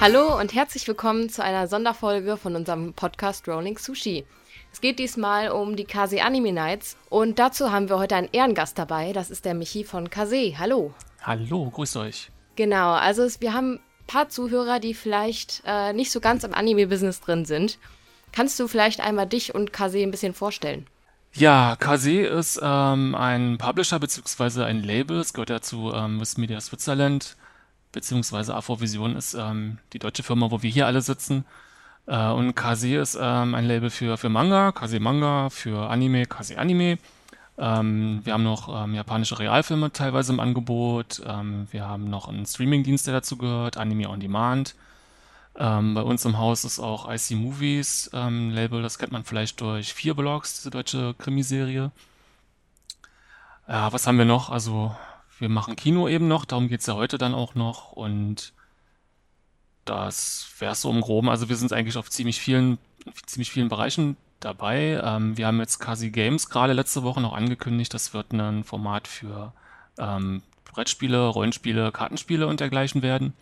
Hallo und herzlich willkommen zu einer Sonderfolge von unserem Podcast Rolling Sushi. Es geht diesmal um die Kase Anime Nights und dazu haben wir heute einen Ehrengast dabei. Das ist der Michi von Kase. Hallo. Hallo, grüßt euch. Genau, also es, wir haben ein paar Zuhörer, die vielleicht äh, nicht so ganz im Anime-Business drin sind. Kannst du vielleicht einmal dich und Kase ein bisschen vorstellen? Ja, Kase ist ähm, ein Publisher bzw. ein Label. Es gehört ja zu ähm, Wiss Media Switzerland beziehungsweise Afrovision ist ähm, die deutsche Firma, wo wir hier alle sitzen. Äh, und Kase ist ähm, ein Label für, für Manga, Kase Manga, für Anime, Kase Anime. Ähm, wir haben noch ähm, japanische Realfilme teilweise im Angebot. Ähm, wir haben noch einen Streamingdienst, der dazu gehört, Anime on Demand. Ähm, bei uns im Haus ist auch IC Movies Label, das kennt man vielleicht durch vier Blogs, diese deutsche Krimiserie. Ja, was haben wir noch? Also wir machen Kino eben noch, darum geht's ja heute dann auch noch und das wäre so im Groben. Also wir sind eigentlich auf ziemlich vielen, ziemlich vielen Bereichen dabei. Ähm, wir haben jetzt Kasi Games gerade letzte Woche noch angekündigt. Das wird ein Format für ähm, Brettspiele, Rollenspiele, Kartenspiele und dergleichen werden.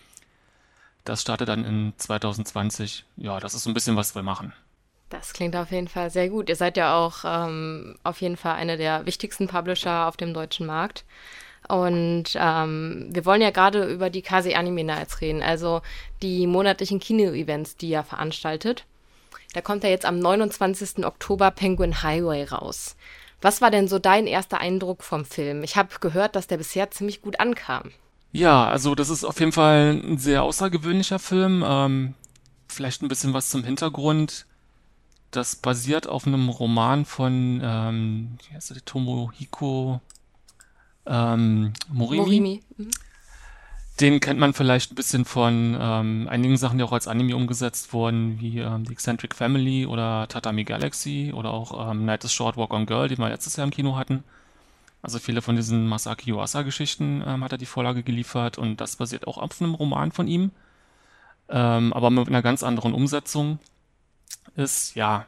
Das startet dann in 2020. Ja, das ist so ein bisschen, was wir machen. Das klingt auf jeden Fall sehr gut. Ihr seid ja auch ähm, auf jeden Fall einer der wichtigsten Publisher auf dem deutschen Markt. Und ähm, wir wollen ja gerade über die Kase Anime Nights reden, also die monatlichen Kino-Events, die ihr veranstaltet. Da kommt ja jetzt am 29. Oktober Penguin Highway raus. Was war denn so dein erster Eindruck vom Film? Ich habe gehört, dass der bisher ziemlich gut ankam. Ja, also das ist auf jeden Fall ein sehr außergewöhnlicher Film. Ähm, vielleicht ein bisschen was zum Hintergrund. Das basiert auf einem Roman von, ähm, wie heißt der, Tomohiko ähm, Morimi. Morimi. Mhm. Den kennt man vielleicht ein bisschen von ähm, einigen Sachen, die auch als Anime umgesetzt wurden, wie ähm, The Eccentric Family oder Tatami Galaxy oder auch ähm, Night is Short Walk on Girl, die wir letztes Jahr im Kino hatten. Also viele von diesen Masaki Yuasa-Geschichten ähm, hat er die Vorlage geliefert und das basiert auch auf einem Roman von ihm, ähm, aber mit einer ganz anderen Umsetzung. Ist, ja,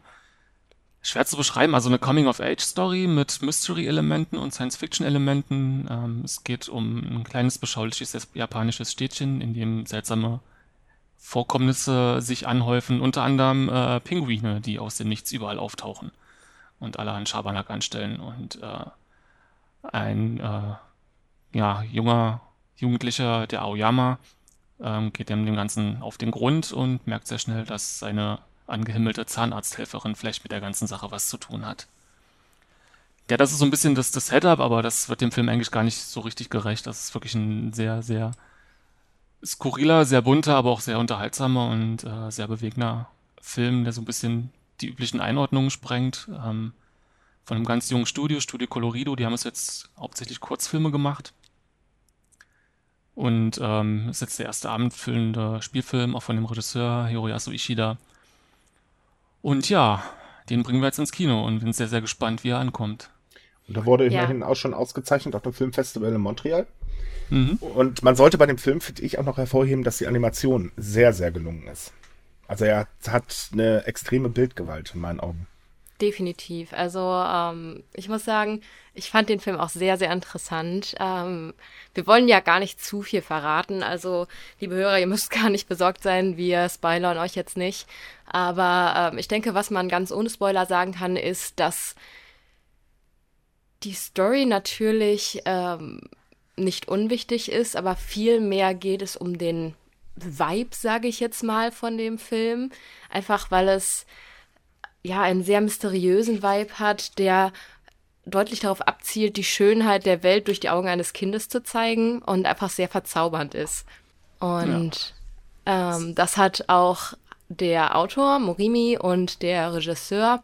schwer zu beschreiben. Also eine Coming-of-Age-Story mit Mystery-Elementen und Science-Fiction-Elementen. Ähm, es geht um ein kleines, beschauliches japanisches Städtchen, in dem seltsame Vorkommnisse sich anhäufen. Unter anderem äh, Pinguine, die aus dem Nichts überall auftauchen und allerhand Schabernack anstellen. Und äh, ein äh, ja, junger Jugendlicher, der Aoyama, ähm, geht dem, dem Ganzen auf den Grund und merkt sehr schnell, dass seine angehimmelte Zahnarzthelferin vielleicht mit der ganzen Sache was zu tun hat. Ja, das ist so ein bisschen das, das Setup, aber das wird dem Film eigentlich gar nicht so richtig gerecht. Das ist wirklich ein sehr, sehr skurriler, sehr bunter, aber auch sehr unterhaltsamer und äh, sehr bewegender Film, der so ein bisschen die üblichen Einordnungen sprengt. Ähm, von einem ganz jungen Studio, Studio Colorido, die haben es jetzt hauptsächlich Kurzfilme gemacht. Und ähm, ist jetzt der erste abendfüllende Spielfilm, auch von dem Regisseur Hiroyasu Ishida. Und ja, den bringen wir jetzt ins Kino und bin sehr, sehr gespannt, wie er ankommt. Und da wurde ja. immerhin auch schon ausgezeichnet auf dem Filmfestival in Montreal. Mhm. Und man sollte bei dem Film, finde ich, auch noch hervorheben, dass die Animation sehr, sehr gelungen ist. Also er hat eine extreme Bildgewalt in meinen Augen. Definitiv. Also ähm, ich muss sagen, ich fand den Film auch sehr, sehr interessant. Ähm, wir wollen ja gar nicht zu viel verraten. Also, liebe Hörer, ihr müsst gar nicht besorgt sein. Wir spoilern euch jetzt nicht. Aber ähm, ich denke, was man ganz ohne Spoiler sagen kann, ist, dass die Story natürlich ähm, nicht unwichtig ist, aber viel mehr geht es um den Vibe, sage ich jetzt mal, von dem Film. Einfach weil es ja einen sehr mysteriösen Vibe hat, der deutlich darauf abzielt, die Schönheit der Welt durch die Augen eines Kindes zu zeigen und einfach sehr verzaubernd ist. Und ja. ähm, das hat auch der Autor Morimi und der Regisseur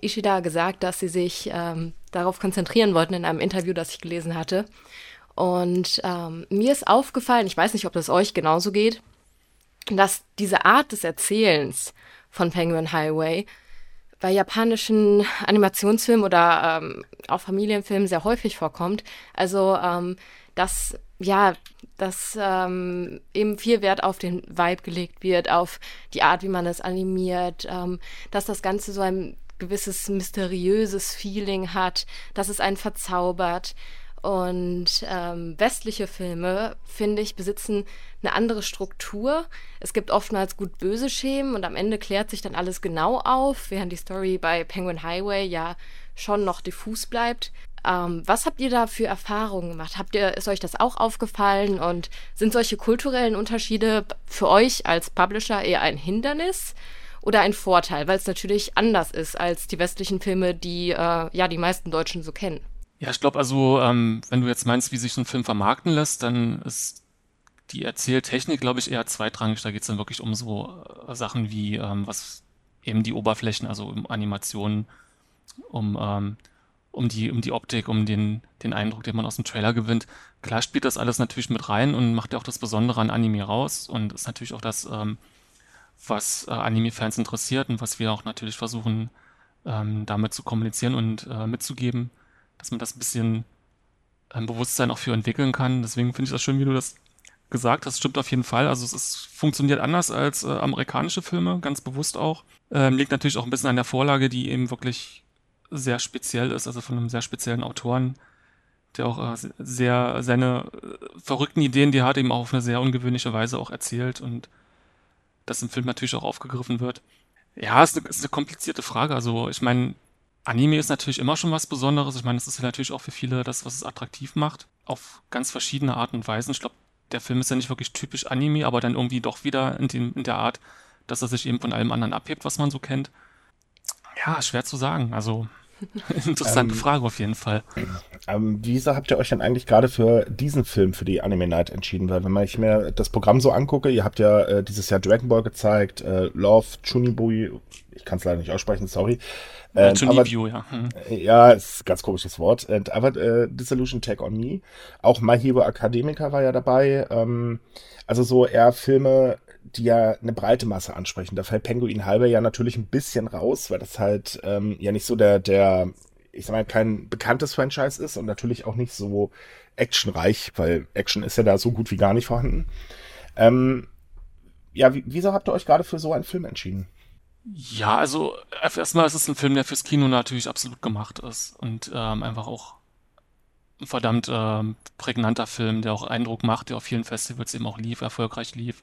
Ishida gesagt, dass sie sich ähm, darauf konzentrieren wollten in einem Interview, das ich gelesen hatte. Und ähm, mir ist aufgefallen, ich weiß nicht, ob das euch genauso geht, dass diese Art des Erzählens von Penguin Highway bei japanischen Animationsfilmen oder ähm, auch Familienfilmen sehr häufig vorkommt. Also, ähm, dass, ja, dass ähm, eben viel Wert auf den Vibe gelegt wird, auf die Art, wie man es animiert, ähm, dass das Ganze so ein gewisses mysteriöses Feeling hat, dass es einen verzaubert. Und ähm, westliche Filme, finde ich, besitzen eine andere Struktur. Es gibt oftmals gut-böse Schemen und am Ende klärt sich dann alles genau auf, während die Story bei Penguin Highway ja schon noch diffus bleibt. Ähm, was habt ihr da für Erfahrungen gemacht? Habt ihr, ist euch das auch aufgefallen und sind solche kulturellen Unterschiede für euch als Publisher eher ein Hindernis oder ein Vorteil, weil es natürlich anders ist als die westlichen Filme, die äh, ja die meisten Deutschen so kennen? Ja, ich glaube also, ähm, wenn du jetzt meinst, wie sich so ein Film vermarkten lässt, dann ist die Erzähltechnik, glaube ich, eher zweitrangig. Da geht es dann wirklich um so äh, Sachen wie, ähm, was eben die Oberflächen, also um Animationen, um ähm, um die, um die Optik, um den, den Eindruck, den man aus dem Trailer gewinnt. Klar spielt das alles natürlich mit rein und macht ja auch das Besondere an Anime raus und ist natürlich auch das, ähm, was äh, Anime-Fans interessiert und was wir auch natürlich versuchen, ähm, damit zu kommunizieren und äh, mitzugeben, dass man das ein bisschen ähm, Bewusstsein auch für entwickeln kann. Deswegen finde ich das schön, wie du das gesagt hast. Stimmt auf jeden Fall. Also es ist, funktioniert anders als äh, amerikanische Filme, ganz bewusst auch. Ähm, liegt natürlich auch ein bisschen an der Vorlage, die eben wirklich sehr speziell ist, also von einem sehr speziellen Autoren, der auch äh, sehr seine äh, verrückten Ideen, die er hat, eben auch auf eine sehr ungewöhnliche Weise auch erzählt und das im Film natürlich auch aufgegriffen wird. Ja, ist ist eine komplizierte Frage. Also ich meine, Anime ist natürlich immer schon was Besonderes. Ich meine, es ist natürlich auch für viele das, was es attraktiv macht, auf ganz verschiedene Arten und Weisen. Ich glaube, der Film ist ja nicht wirklich typisch Anime, aber dann irgendwie doch wieder in, den, in der Art, dass er sich eben von allem anderen abhebt, was man so kennt. Ja, schwer zu sagen. Also interessante ähm, Frage auf jeden Fall. Ähm, wieso habt ihr euch denn eigentlich gerade für diesen Film, für die Anime Night entschieden? Weil wenn man ich mir das Programm so angucke, ihr habt ja äh, dieses Jahr Dragon Ball gezeigt, äh, Love, Chunibui, ich kann es leider nicht aussprechen, sorry. Ähm, Chunibui, ja. Hm. Ja, ist ein ganz komisches Wort. Und, aber äh, Dissolution Take on Me, auch My Hero Academica war ja dabei. Ähm, also so eher Filme, die ja eine breite Masse ansprechen. Da fällt Penguin Halber ja natürlich ein bisschen raus, weil das halt ähm, ja nicht so der, der, ich sag mal, kein bekanntes Franchise ist und natürlich auch nicht so actionreich, weil Action ist ja da so gut wie gar nicht vorhanden. Ähm, ja, wieso habt ihr euch gerade für so einen Film entschieden? Ja, also erstmal ist es ein Film, der fürs Kino natürlich absolut gemacht ist und ähm, einfach auch ein verdammt ähm, prägnanter Film, der auch Eindruck macht, der auf vielen Festivals eben auch lief, erfolgreich lief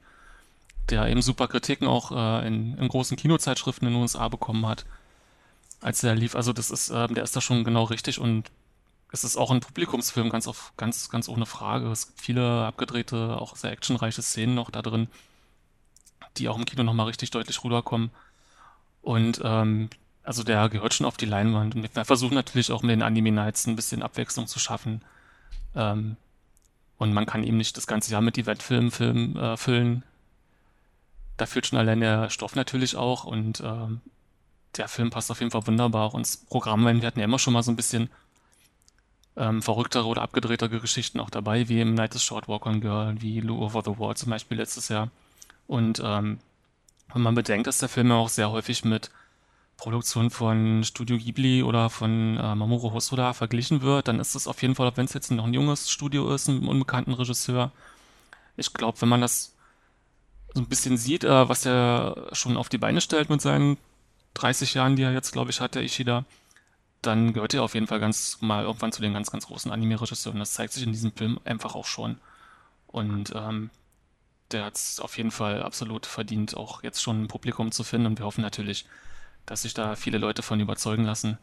der eben super Kritiken auch äh, in, in, großen Kinozeitschriften in den USA bekommen hat, als er lief. Also das ist, äh, der ist da schon genau richtig und es ist auch ein Publikumsfilm, ganz auf, ganz, ganz ohne Frage. Es gibt viele abgedrehte, auch sehr actionreiche Szenen noch da drin, die auch im Kino nochmal richtig deutlich rüberkommen. Und ähm, also der gehört schon auf die Leinwand. Und wir versuchen natürlich auch mit den Anime Nights ein bisschen Abwechslung zu schaffen. Ähm, und man kann eben nicht das ganze Jahr mit Eventfilmen film, äh, füllen da fehlt schon allein der Stoff natürlich auch und ähm, der Film passt auf jeden Fall wunderbar auch ins Programm, weil wir hatten ja immer schon mal so ein bisschen ähm, verrücktere oder abgedrehtere Geschichten auch dabei, wie im Night is Short Walk on Girl, wie Lou Over the Wall zum Beispiel letztes Jahr. Und ähm, wenn man bedenkt, dass der Film ja auch sehr häufig mit Produktionen von Studio Ghibli oder von äh, Mamoru Hosoda verglichen wird, dann ist es auf jeden Fall, wenn es jetzt noch ein junges Studio ist, ein unbekannten Regisseur. Ich glaube, wenn man das so ein bisschen sieht, äh, was er schon auf die Beine stellt mit seinen 30 Jahren, die er jetzt, glaube ich, hat, der Ishida, dann gehört er auf jeden Fall ganz mal irgendwann zu den ganz, ganz großen Anime-Regisseuren. Das zeigt sich in diesem Film einfach auch schon. Und ähm, der hat es auf jeden Fall absolut verdient, auch jetzt schon ein Publikum zu finden. Und wir hoffen natürlich, dass sich da viele Leute von überzeugen lassen,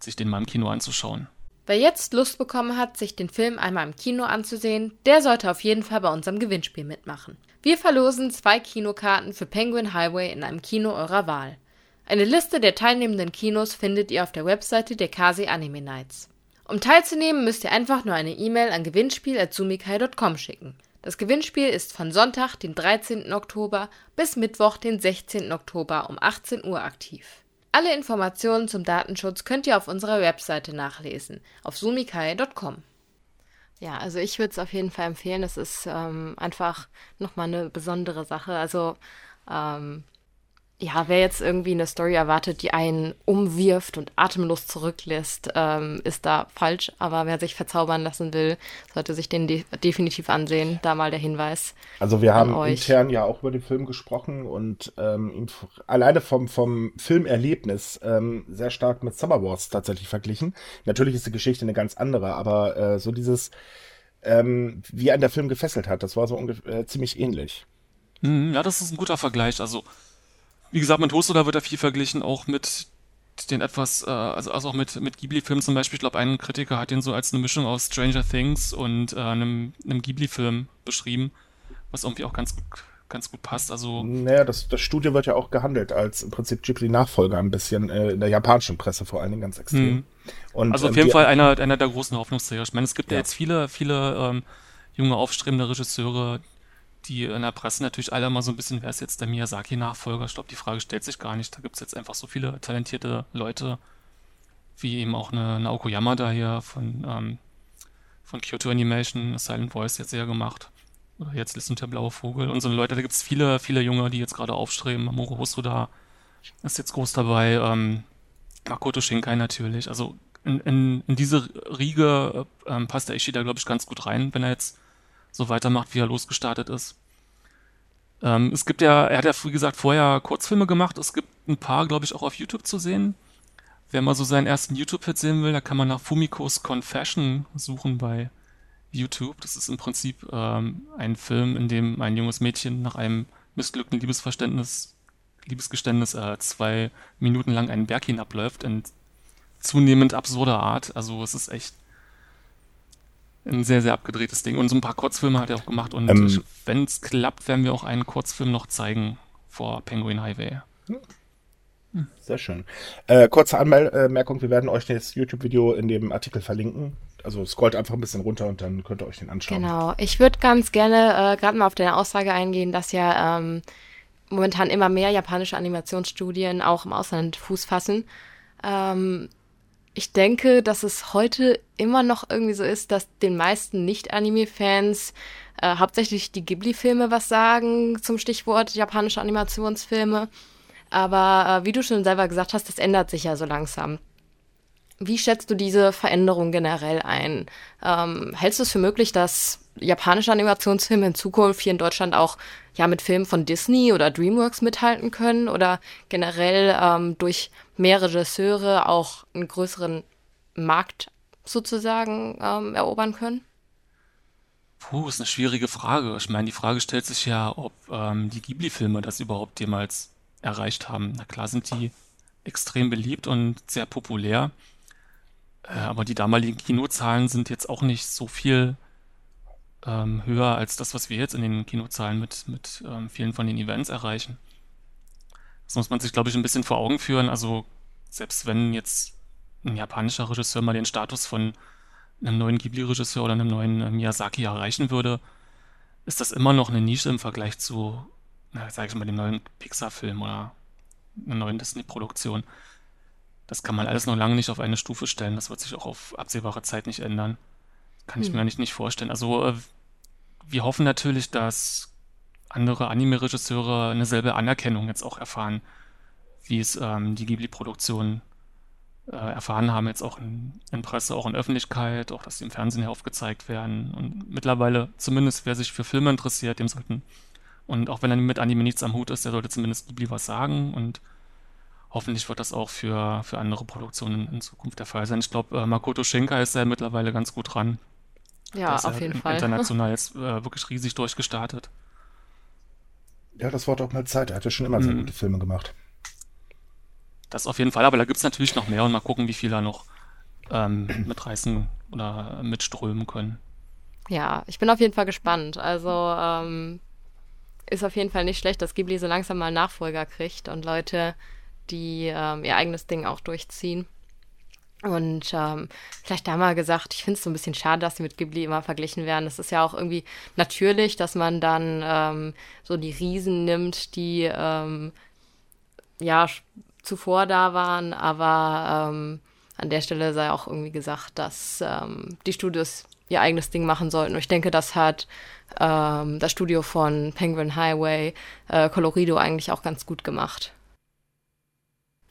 sich den mal im Kino anzuschauen. Wer jetzt Lust bekommen hat, sich den Film einmal im Kino anzusehen, der sollte auf jeden Fall bei unserem Gewinnspiel mitmachen. Wir verlosen zwei Kinokarten für Penguin Highway in einem Kino eurer Wahl. Eine Liste der teilnehmenden Kinos findet ihr auf der Webseite der Kasi Anime Nights. Um teilzunehmen, müsst ihr einfach nur eine E-Mail an gewinnspiel.sumikai.com schicken. Das Gewinnspiel ist von Sonntag, den 13. Oktober bis Mittwoch, den 16. Oktober um 18 Uhr aktiv. Alle Informationen zum Datenschutz könnt ihr auf unserer Webseite nachlesen, auf sumikai.com. Ja, also ich würde es auf jeden Fall empfehlen. Es ist ähm, einfach nochmal eine besondere Sache. Also ähm, ja, wer jetzt irgendwie eine Story erwartet, die einen umwirft und atemlos zurücklässt, ähm, ist da falsch. Aber wer sich verzaubern lassen will, sollte sich den de definitiv ansehen. Da mal der Hinweis. Also wir haben euch. intern ja auch über den Film gesprochen und ähm, alleine vom, vom Filmerlebnis ähm, sehr stark mit Summer Wars tatsächlich verglichen. Natürlich ist die Geschichte eine ganz andere, aber äh, so dieses, ähm, wie ein der Film gefesselt hat, das war so äh, ziemlich ähnlich. Mhm, ja, das ist ein guter Vergleich. Also wie gesagt, mit Hosoda wird er viel verglichen, auch mit den etwas, äh, also, also auch mit, mit Ghibli-Filmen zum Beispiel. Ich glaube, ein Kritiker hat ihn so als eine Mischung aus Stranger Things und äh, einem, einem Ghibli-Film beschrieben, was irgendwie auch ganz, ganz gut passt. Also, naja, das, das Studio wird ja auch gehandelt als im Prinzip Ghibli-Nachfolger ein bisschen, äh, in der japanischen Presse vor allen Dingen ganz extrem. Mhm. Und, also auf ähm, jeden Fall einer, einer der großen Hoffnungsträger. Ich meine, es gibt ja, ja jetzt viele, viele ähm, junge, aufstrebende Regisseure, die in der Presse natürlich alle mal so ein bisschen, wer ist jetzt der Miyazaki-Nachfolger? Ich glaube, die Frage stellt sich gar nicht. Da gibt es jetzt einfach so viele talentierte Leute, wie eben auch eine Naoko Yamada hier von, ähm, von Kyoto Animation, Silent Voice jetzt sehr gemacht. Oder jetzt Listen der blaue Vogel und so Leute. Da gibt es viele, viele Junge, die jetzt gerade aufstreben. Mamoru Hosoda ist jetzt groß dabei. Ähm, Makoto Shinkai natürlich. Also in, in, in diese Riege ähm, passt der Ishida, glaube ich, ganz gut rein, wenn er jetzt so weitermacht, wie er losgestartet ist. Ähm, es gibt ja, er hat ja, wie gesagt, vorher Kurzfilme gemacht. Es gibt ein paar, glaube ich, auch auf YouTube zu sehen. Wer mal so seinen ersten YouTube-Hit sehen will, da kann man nach Fumikos Confession suchen bei YouTube. Das ist im Prinzip ähm, ein Film, in dem ein junges Mädchen nach einem missglückten Liebesverständnis, Liebesgeständnis äh, zwei Minuten lang einen Berg hinabläuft in zunehmend absurder Art. Also es ist echt ein sehr, sehr abgedrehtes Ding. Und so ein paar Kurzfilme hat er auch gemacht. Und ähm, wenn es klappt, werden wir auch einen Kurzfilm noch zeigen vor Penguin Highway. Hm. Sehr schön. Äh, kurze Anmerkung, wir werden euch das YouTube-Video in dem Artikel verlinken. Also scrollt einfach ein bisschen runter und dann könnt ihr euch den anschauen. Genau. Ich würde ganz gerne äh, gerade mal auf deine Aussage eingehen, dass ja ähm, momentan immer mehr japanische Animationsstudien auch im Ausland Fuß fassen. Ähm, ich denke, dass es heute immer noch irgendwie so ist, dass den meisten Nicht-Anime-Fans äh, hauptsächlich die Ghibli-Filme was sagen zum Stichwort japanische Animationsfilme. Aber äh, wie du schon selber gesagt hast, das ändert sich ja so langsam. Wie schätzt du diese Veränderung generell ein? Ähm, hältst du es für möglich, dass japanische Animationsfilme in Zukunft hier in Deutschland auch ja mit Filmen von Disney oder DreamWorks mithalten können oder generell ähm, durch mehr Regisseure auch einen größeren Markt sozusagen ähm, erobern können? Puh, ist eine schwierige Frage. Ich meine, die Frage stellt sich ja, ob ähm, die Ghibli-Filme das überhaupt jemals erreicht haben. Na klar sind die extrem beliebt und sehr populär, äh, aber die damaligen Kinozahlen sind jetzt auch nicht so viel ähm, höher als das, was wir jetzt in den Kinozahlen mit, mit ähm, vielen von den Events erreichen. Das muss man sich, glaube ich, ein bisschen vor Augen führen. Also selbst wenn jetzt ein japanischer Regisseur mal den Status von einem neuen Ghibli-Regisseur oder einem neuen äh, Miyazaki erreichen würde, ist das immer noch eine Nische im Vergleich zu, na, sag ich mal, dem neuen Pixar-Film oder einer neuen Disney-Produktion. Das kann man alles noch lange nicht auf eine Stufe stellen. Das wird sich auch auf absehbare Zeit nicht ändern. Kann ich hm. mir nicht, nicht vorstellen. Also äh, wir hoffen natürlich, dass andere Anime-Regisseure eine selbe Anerkennung jetzt auch erfahren, wie es ähm, die Ghibli-Produktion äh, erfahren haben, jetzt auch in, in, Presse, auch in Öffentlichkeit, auch dass sie im Fernsehen her aufgezeigt werden. Und mittlerweile, zumindest wer sich für Filme interessiert, dem sollten, und auch wenn er mit Anime nichts am Hut ist, der sollte zumindest Ghibli was sagen und hoffentlich wird das auch für, für andere Produktionen in Zukunft der Fall sein. Ich glaube, äh, Makoto Shinkai ist ja mittlerweile ganz gut dran. Ja, auf jeden Fall. International jetzt äh, wirklich riesig durchgestartet. Ja, das war doch mal Zeit. Er hat ja schon immer sehr mhm. gute Filme gemacht. Das auf jeden Fall, aber da gibt es natürlich noch mehr und mal gucken, wie viele da noch ähm, mitreißen oder mitströmen können. Ja, ich bin auf jeden Fall gespannt. Also ähm, ist auf jeden Fall nicht schlecht, dass Ghibli so langsam mal Nachfolger kriegt und Leute, die ähm, ihr eigenes Ding auch durchziehen. Und ähm, vielleicht da mal gesagt, ich finde es so ein bisschen schade, dass sie mit Ghibli immer verglichen werden. Es ist ja auch irgendwie natürlich, dass man dann ähm, so die Riesen nimmt, die ähm, ja zuvor da waren, aber ähm, an der Stelle sei auch irgendwie gesagt, dass ähm, die Studios ihr eigenes Ding machen sollten. Und ich denke, das hat ähm, das Studio von Penguin Highway, äh, Colorido eigentlich auch ganz gut gemacht.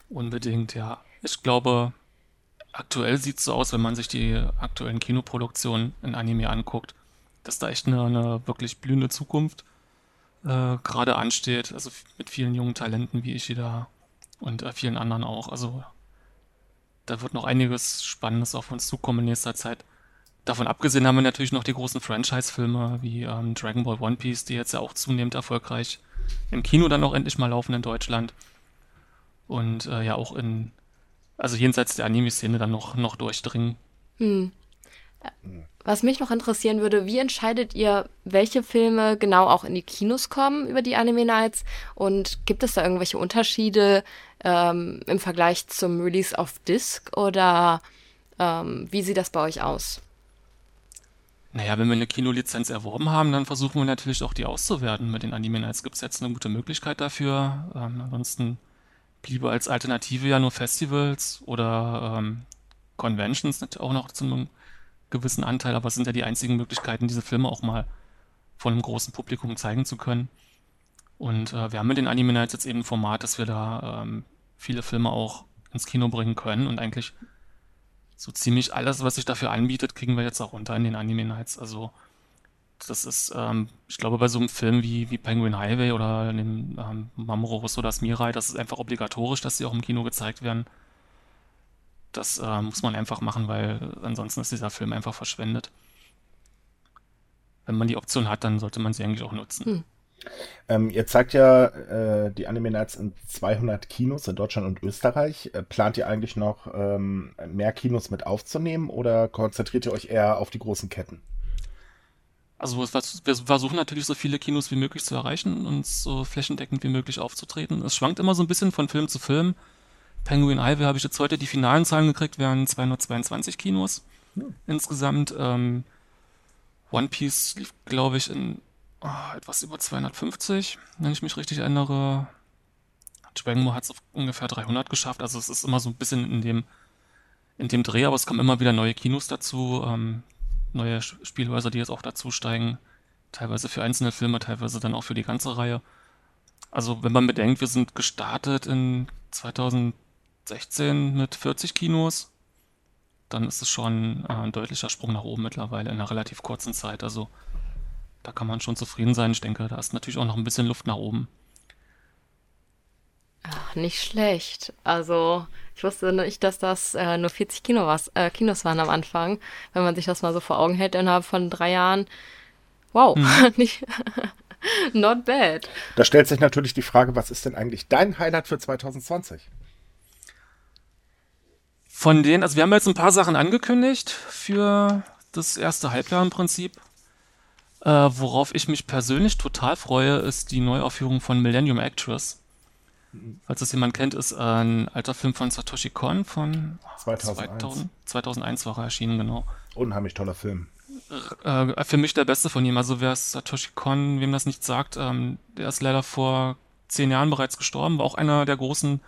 Unbedingt, ja. Ich glaube, aktuell sieht es so aus, wenn man sich die aktuellen Kinoproduktionen in Anime anguckt, dass da echt eine, eine wirklich blühende Zukunft äh, gerade ansteht. Also mit vielen jungen Talenten wie Ishida und äh, vielen anderen auch. Also da wird noch einiges Spannendes auf uns zukommen in nächster Zeit. Davon abgesehen haben wir natürlich noch die großen Franchise-Filme wie ähm, Dragon Ball One Piece, die jetzt ja auch zunehmend erfolgreich im Kino dann auch endlich mal laufen in Deutschland. Und äh, ja auch in, also jenseits der Anime-Szene dann noch, noch durchdringen. Hm. Was mich noch interessieren würde, wie entscheidet ihr, welche Filme genau auch in die Kinos kommen über die Anime Nights? Und gibt es da irgendwelche Unterschiede ähm, im Vergleich zum Release auf Disc? Oder ähm, wie sieht das bei euch aus? Naja, wenn wir eine Kinolizenz erworben haben, dann versuchen wir natürlich auch die auszuwerten mit den Anime Nights. Gibt es jetzt eine gute Möglichkeit dafür? Ähm, ansonsten bliebe als Alternative ja nur Festivals oder ähm, Conventions auch noch zu einem gewissen Anteil, aber es sind ja die einzigen Möglichkeiten, diese Filme auch mal von einem großen Publikum zeigen zu können. Und äh, wir haben mit den Anime Nights jetzt eben ein Format, dass wir da ähm, viele Filme auch ins Kino bringen können und eigentlich so ziemlich alles, was sich dafür anbietet, kriegen wir jetzt auch unter in den Anime Nights. Also das ist, ähm, ich glaube, bei so einem Film wie, wie Penguin Highway oder dem ähm, Mamoru Russo das Mirai, das ist einfach obligatorisch, dass sie auch im Kino gezeigt werden. Das äh, muss man einfach machen, weil ansonsten ist dieser Film einfach verschwendet. Wenn man die Option hat, dann sollte man sie eigentlich auch nutzen. Hm. Ähm, ihr zeigt ja äh, die Anime Nights in 200 Kinos in Deutschland und Österreich. Äh, plant ihr eigentlich noch ähm, mehr Kinos mit aufzunehmen oder konzentriert ihr euch eher auf die großen Ketten? Also wir versuchen natürlich so viele Kinos wie möglich zu erreichen und so flächendeckend wie möglich aufzutreten. Es schwankt immer so ein bisschen von Film zu Film. Penguin Ivy habe ich jetzt heute die finalen Zahlen gekriegt, wären 222 Kinos hm. insgesamt. Ähm, One Piece lief, glaube ich, in oh, etwas über 250, wenn ich mich richtig erinnere. Dragon hat es auf ungefähr 300 geschafft, also es ist immer so ein bisschen in dem, in dem Dreh, aber es kommen immer wieder neue Kinos dazu, ähm, neue Spielhäuser, die jetzt auch dazu steigen. Teilweise für einzelne Filme, teilweise dann auch für die ganze Reihe. Also wenn man bedenkt, wir sind gestartet in 2000 16 mit 40 Kinos, dann ist es schon äh, ein deutlicher Sprung nach oben mittlerweile in einer relativ kurzen Zeit. Also da kann man schon zufrieden sein. Ich denke, da ist natürlich auch noch ein bisschen Luft nach oben. Ach, nicht schlecht. Also ich wusste nicht, dass das äh, nur 40 Kino was, äh, Kinos waren am Anfang. Wenn man sich das mal so vor Augen hält innerhalb von drei Jahren. Wow, hm. nicht, not bad. Da stellt sich natürlich die Frage, was ist denn eigentlich dein Highlight für 2020? Von denen, also wir haben jetzt ein paar Sachen angekündigt für das erste Halbjahr im Prinzip. Äh, worauf ich mich persönlich total freue, ist die Neuaufführung von Millennium Actress. Falls das jemand kennt, ist ein alter Film von Satoshi Kon von 2001. 2000, 2001 war er erschienen, genau. Unheimlich toller Film. Äh, für mich der beste von ihm. Also wer Satoshi Kon, wem das nicht sagt, ähm, der ist leider vor zehn Jahren bereits gestorben, war auch einer der großen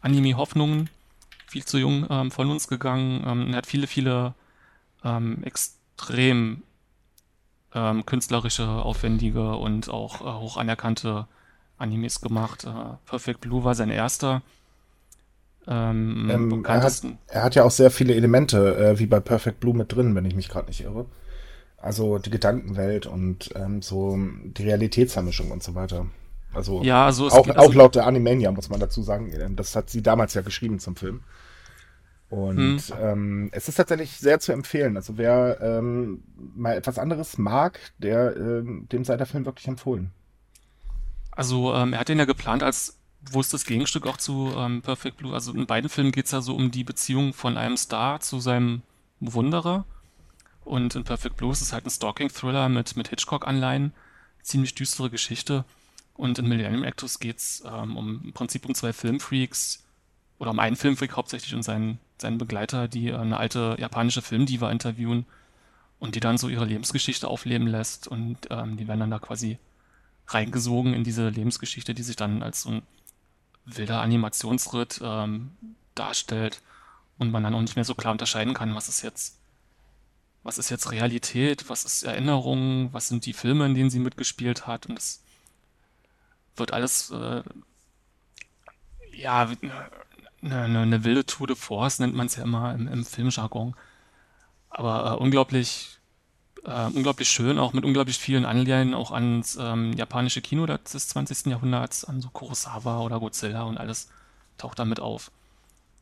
Anime-Hoffnungen viel zu jung ähm, von uns gegangen. Ähm, er hat viele, viele ähm, extrem ähm, künstlerische, aufwendige und auch äh, hoch anerkannte Animes gemacht. Äh, Perfect Blue war sein erster. Ähm, ähm, er, hat, er, hat, ja auch sehr viele Elemente, äh, wie bei Perfect Blue mit drin, wenn ich mich gerade nicht irre. Also die Gedankenwelt und ähm, so die Realitätsvermischung und so weiter. Also, ja, also auch, geht, also auch laut der Animania muss man dazu sagen. Das hat sie damals ja geschrieben zum Film. Und hm. ähm, es ist tatsächlich sehr zu empfehlen. Also wer ähm, mal etwas anderes mag, der ähm, dem sei der Film wirklich empfohlen. Also ähm, er hat den ja geplant als das Gegenstück auch zu ähm, Perfect Blue? Also in beiden Filmen geht es ja so um die Beziehung von einem Star zu seinem Bewunderer. Und in Perfect Blue ist es halt ein Stalking-Thriller mit, mit Hitchcock-Anleihen. Ziemlich düstere Geschichte. Und in Millennium Actors geht es ähm, um, im Prinzip um zwei Filmfreaks, oder um einen Filmfreak hauptsächlich und seinen, seinen Begleiter, die äh, eine alte japanische Filmdiva interviewen und die dann so ihre Lebensgeschichte aufleben lässt und ähm, die werden dann da quasi reingesogen in diese Lebensgeschichte, die sich dann als so ein wilder Animationsritt ähm, darstellt und man dann auch nicht mehr so klar unterscheiden kann, was ist jetzt was ist jetzt Realität, was ist Erinnerung, was sind die Filme, in denen sie mitgespielt hat und es wird alles äh, ja eine, eine, eine wilde Tour de Force, nennt man es ja immer im, im Filmjargon. Aber äh, unglaublich, äh, unglaublich schön, auch mit unglaublich vielen Anleihen auch ans ähm, japanische Kino des 20. Jahrhunderts, an so Kurosawa oder Godzilla und alles taucht damit auf.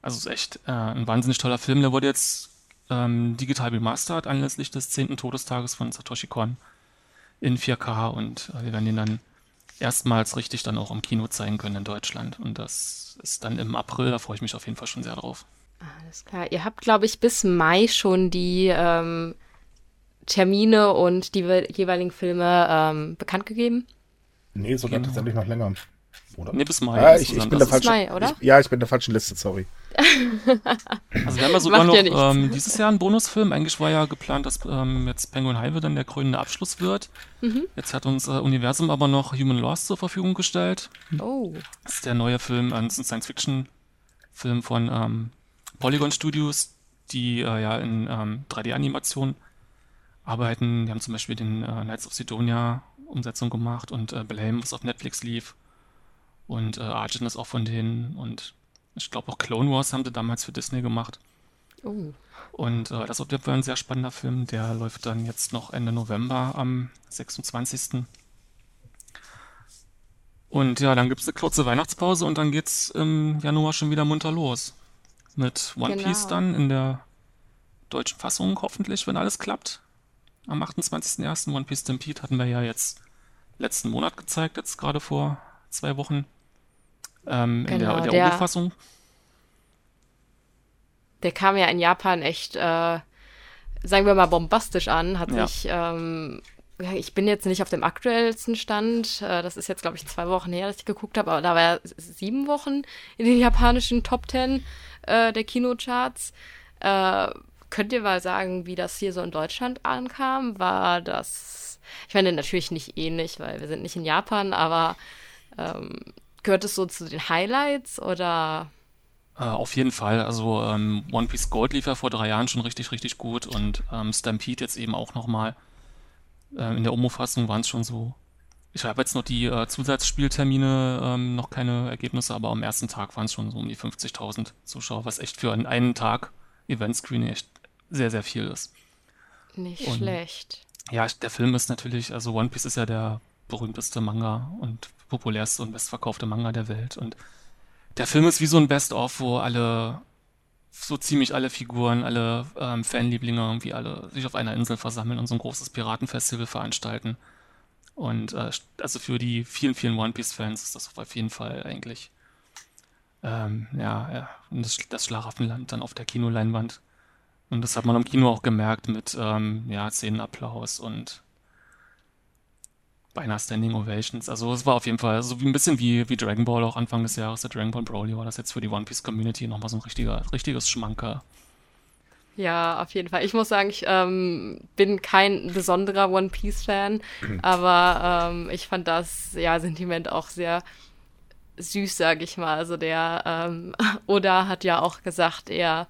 Also es ist echt äh, ein wahnsinnig toller Film. Der wurde jetzt ähm, digital remastert anlässlich des 10. Todestages von Satoshi Kon in 4K und äh, wir werden ihn dann erstmals richtig dann auch im Kino zeigen können in Deutschland. Und das ist dann im April, da freue ich mich auf jeden Fall schon sehr drauf. Alles klar. Ihr habt, glaube ich, bis Mai schon die ähm, Termine und die jeweiligen Filme ähm, bekannt gegeben? Nee, sogar genau. tatsächlich noch länger. Oder? Nee, bis Mai. Ah, ich, ich bin der falsche, Mai, oder? Ich, ja, ich bin der falschen Liste, sorry. also wir haben ja sogar noch ja ähm, dieses Jahr einen Bonusfilm. Eigentlich war ja geplant, dass ähm, jetzt Penguin Highway dann der krönende Abschluss wird. Mhm. Jetzt hat uns äh, Universum aber noch Human Lost zur Verfügung gestellt. Oh. Das ist der neue Film, äh, ein Science-Fiction-Film von ähm, Polygon Studios, die äh, ja in ähm, 3D-Animation arbeiten. Die haben zum Beispiel den äh, Knights of Sidonia Umsetzung gemacht und äh, Blame, was auf Netflix lief. Und äh, Argent ist auch von denen und ich glaube auch Clone Wars haben sie damals für Disney gemacht. Oh. Und äh, das ist auf jeden Fall ein sehr spannender Film. Der läuft dann jetzt noch Ende November am 26. Und ja, dann gibt es eine kurze Weihnachtspause und dann geht es im Januar schon wieder munter los. Mit One genau. Piece dann in der deutschen Fassung hoffentlich, wenn alles klappt. Am 28.01. One Piece Stampede hatten wir ja jetzt letzten Monat gezeigt, jetzt gerade vor zwei Wochen ähm, genau, in der, genau, der, Oberfassung. Der kam ja in Japan echt, äh, sagen wir mal, bombastisch an. Hat ja. sich, ähm, ich bin jetzt nicht auf dem aktuellsten Stand. Äh, das ist jetzt, glaube ich, zwei Wochen her, dass ich geguckt habe, aber da war er sieben Wochen in den japanischen Top Ten äh, der Kinocharts. Äh, könnt ihr mal sagen, wie das hier so in Deutschland ankam? War das, ich meine, natürlich nicht ähnlich, weil wir sind nicht in Japan, aber ähm, Gehört es so zu den Highlights oder? Äh, auf jeden Fall. Also ähm, One Piece Gold lief ja vor drei Jahren schon richtig, richtig gut und ähm, Stampede jetzt eben auch nochmal. Äh, in der Omo-Fassung waren es schon so. Ich habe jetzt noch die äh, Zusatzspieltermine, ähm, noch keine Ergebnisse, aber am ersten Tag waren es schon so um die 50.000 Zuschauer, was echt für einen, einen Tag Event-Screening echt sehr, sehr viel ist. Nicht und, schlecht. Ja, der Film ist natürlich, also One Piece ist ja der berühmteste Manga und populärste und bestverkaufte Manga der Welt. Und der Film ist wie so ein Best-of, wo alle, so ziemlich alle Figuren, alle ähm, Fanlieblinge irgendwie alle sich auf einer Insel versammeln und so ein großes Piratenfestival veranstalten. Und äh, also für die vielen, vielen One Piece-Fans ist das auf jeden Fall eigentlich ähm, ja, ja das, das Schlaraffenland dann auf der Kinoleinwand. Und das hat man im Kino auch gemerkt mit ähm, ja, Szenenapplaus und beinahe Standing Ovations. Also es war auf jeden Fall so wie ein bisschen wie, wie Dragon Ball auch Anfang des Jahres, der Dragon Ball Broly war das jetzt für die One Piece Community nochmal so ein richtiger, richtiges Schmanker. Ja, auf jeden Fall. Ich muss sagen, ich ähm, bin kein besonderer One Piece Fan, aber ähm, ich fand das ja Sentiment auch sehr süß, sag ich mal. Also der ähm, Oda hat ja auch gesagt, er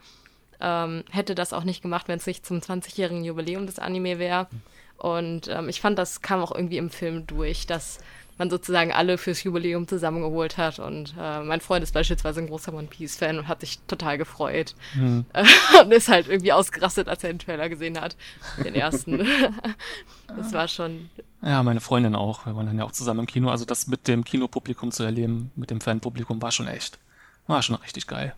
ähm, hätte das auch nicht gemacht, wenn es nicht zum 20-jährigen Jubiläum des Anime wäre. Und ähm, ich fand, das kam auch irgendwie im Film durch, dass man sozusagen alle fürs Jubiläum zusammengeholt hat. Und äh, mein Freund ist beispielsweise ein großer One Piece-Fan und hat sich total gefreut. Mhm. und ist halt irgendwie ausgerastet, als er den Trailer gesehen hat, den ersten. das war schon. Ja, meine Freundin auch. Wir waren dann ja auch zusammen im Kino. Also das mit dem Kinopublikum zu erleben, mit dem Fanpublikum, war schon echt. War schon richtig geil.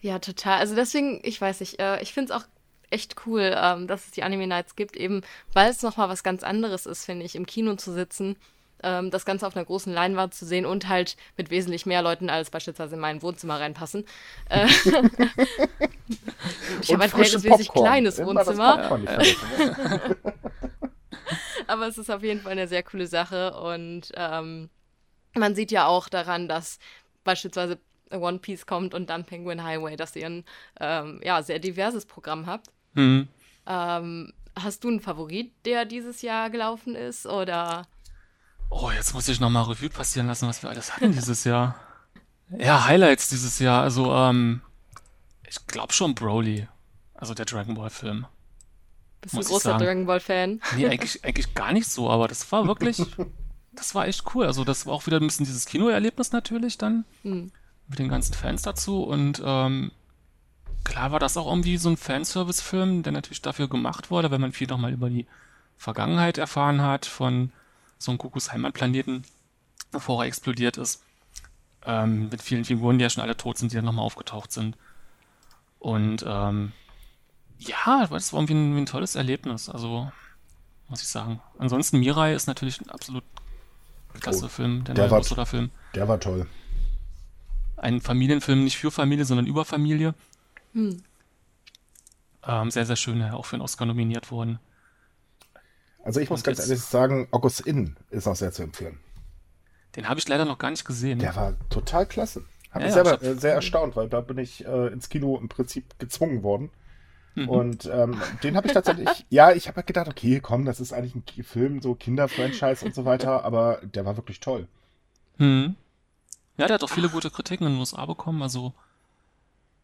Ja, total. Also deswegen, ich weiß nicht, äh, ich finde es auch echt cool, ähm, dass es die Anime Nights gibt, eben weil es nochmal was ganz anderes ist, finde ich, im Kino zu sitzen, ähm, das Ganze auf einer großen Leinwand zu sehen und halt mit wesentlich mehr Leuten als beispielsweise in mein Wohnzimmer reinpassen. Äh, ich habe ein verhältnismäßig kleines Wohnzimmer. Aber es ist auf jeden Fall eine sehr coole Sache und ähm, man sieht ja auch daran, dass beispielsweise One Piece kommt und dann Penguin Highway, dass ihr ein ähm, ja, sehr diverses Programm habt. Mhm. Ähm, hast du einen Favorit, der dieses Jahr gelaufen ist? Oder? Oh, jetzt muss ich nochmal Revue passieren lassen, was wir alles hatten dieses Jahr. Ja, Highlights dieses Jahr. Also, ähm, ich glaube schon Broly. Also der Dragon Ball Film. Bist du ein großer Dragon Ball Fan? Nee, eigentlich, eigentlich gar nicht so, aber das war wirklich, das war echt cool. Also das war auch wieder ein bisschen dieses Kinoerlebnis natürlich dann. Hm. Mit den ganzen Fans dazu und ähm, klar war das auch irgendwie so ein Fanservice-Film, der natürlich dafür gemacht wurde, wenn man viel nochmal über die Vergangenheit erfahren hat von so einem Kuckucks Heimatplaneten, bevor er explodiert ist. Ähm, mit vielen Figuren, die ja schon alle tot sind, die dann nochmal aufgetaucht sind. Und ähm, ja, das war irgendwie ein, ein, tolles Erlebnis, also muss ich sagen. Ansonsten Mirai ist natürlich ein absolut klasse oh, Film, der, der neue Film. Der war toll. Ein Familienfilm, nicht für Familie, sondern über Familie. Hm. Ähm, sehr, sehr schön, auch für einen Oscar nominiert worden. Also ich muss Und ganz ehrlich sagen, August Inn ist auch sehr zu empfehlen. Den habe ich leider noch gar nicht gesehen. Der war total klasse. Habe ja, ich selber ja, sehr erstaunt, weil da bin ich äh, ins Kino im Prinzip gezwungen worden. Mhm. Und ähm, den habe ich tatsächlich, ja, ich habe halt gedacht, okay, komm, das ist eigentlich ein Film, so Kinderfranchise und so weiter, aber der war wirklich toll. Mhm. Ja, der hat auch viele gute Kritiken in den USA bekommen. Also,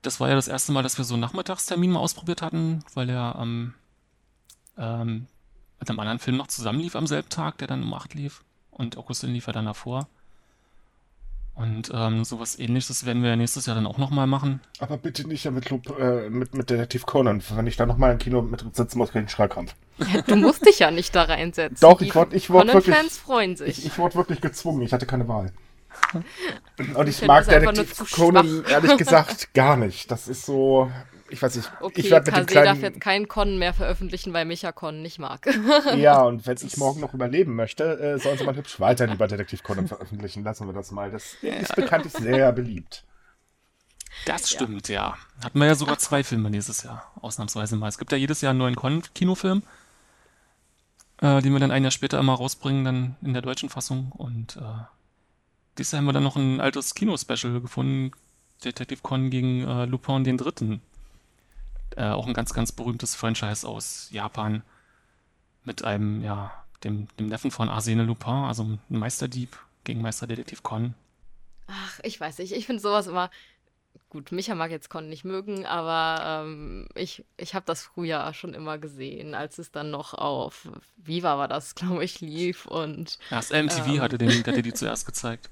das war ja das erste Mal, dass wir so einen Nachmittagstermin mal ausprobiert hatten, weil er am ähm, mit einem anderen Film noch zusammenlief am selben Tag, der dann um 8 lief. Und Augustin lief er dann davor. Und ähm, sowas ähnliches werden wir ja nächstes Jahr dann auch nochmal machen. Aber bitte nicht mit, äh, mit, mit Detektiv Conan. Wenn ich da nochmal im Kino mit sitzen muss, kriege ich einen Schreikampf. Ja, du musst dich ja nicht da reinsetzen. Doch, ich wurde ich wurde wirklich. Fans freuen sich. Ich, ich wurde wirklich gezwungen. Ich hatte keine Wahl. Und ich, ich mag Detektiv Conan ehrlich gesagt gar nicht. Das ist so ich weiß nicht, okay, ich werde mit dem kleinen... darf jetzt keinen Con mehr veröffentlichen, weil Micha Con nicht mag. ja, und wenn ich morgen noch überleben möchte, äh, sollen sie mal hübsch weiter lieber Detektiv Conan veröffentlichen. Lassen wir das mal. Das ja. ist bekanntlich sehr beliebt. Das stimmt, ja. ja. Hatten wir ja sogar zwei Filme dieses Jahr, ausnahmsweise mal. Es gibt ja jedes Jahr einen neuen Con Kinofilm, äh, den wir dann ein Jahr später immer rausbringen, dann in der deutschen Fassung. Und äh, dieses Jahr haben wir dann noch ein altes Kinospecial gefunden, Detective Con gegen äh, Lupin den Dritten. Äh, auch ein ganz, ganz berühmtes Franchise aus Japan mit einem, ja, dem, dem Neffen von Arsene Lupin, also ein Meisterdieb gegen Meisterdetektiv Con. Ach, ich weiß nicht. Ich finde sowas immer. Gut, Micha mag jetzt Con nicht mögen, aber ähm, ich, ich habe das früher schon immer gesehen, als es dann noch auf Viva war das, glaube ich, lief und. Ja, das MTV ähm, hatte, den, hatte die zuerst gezeigt.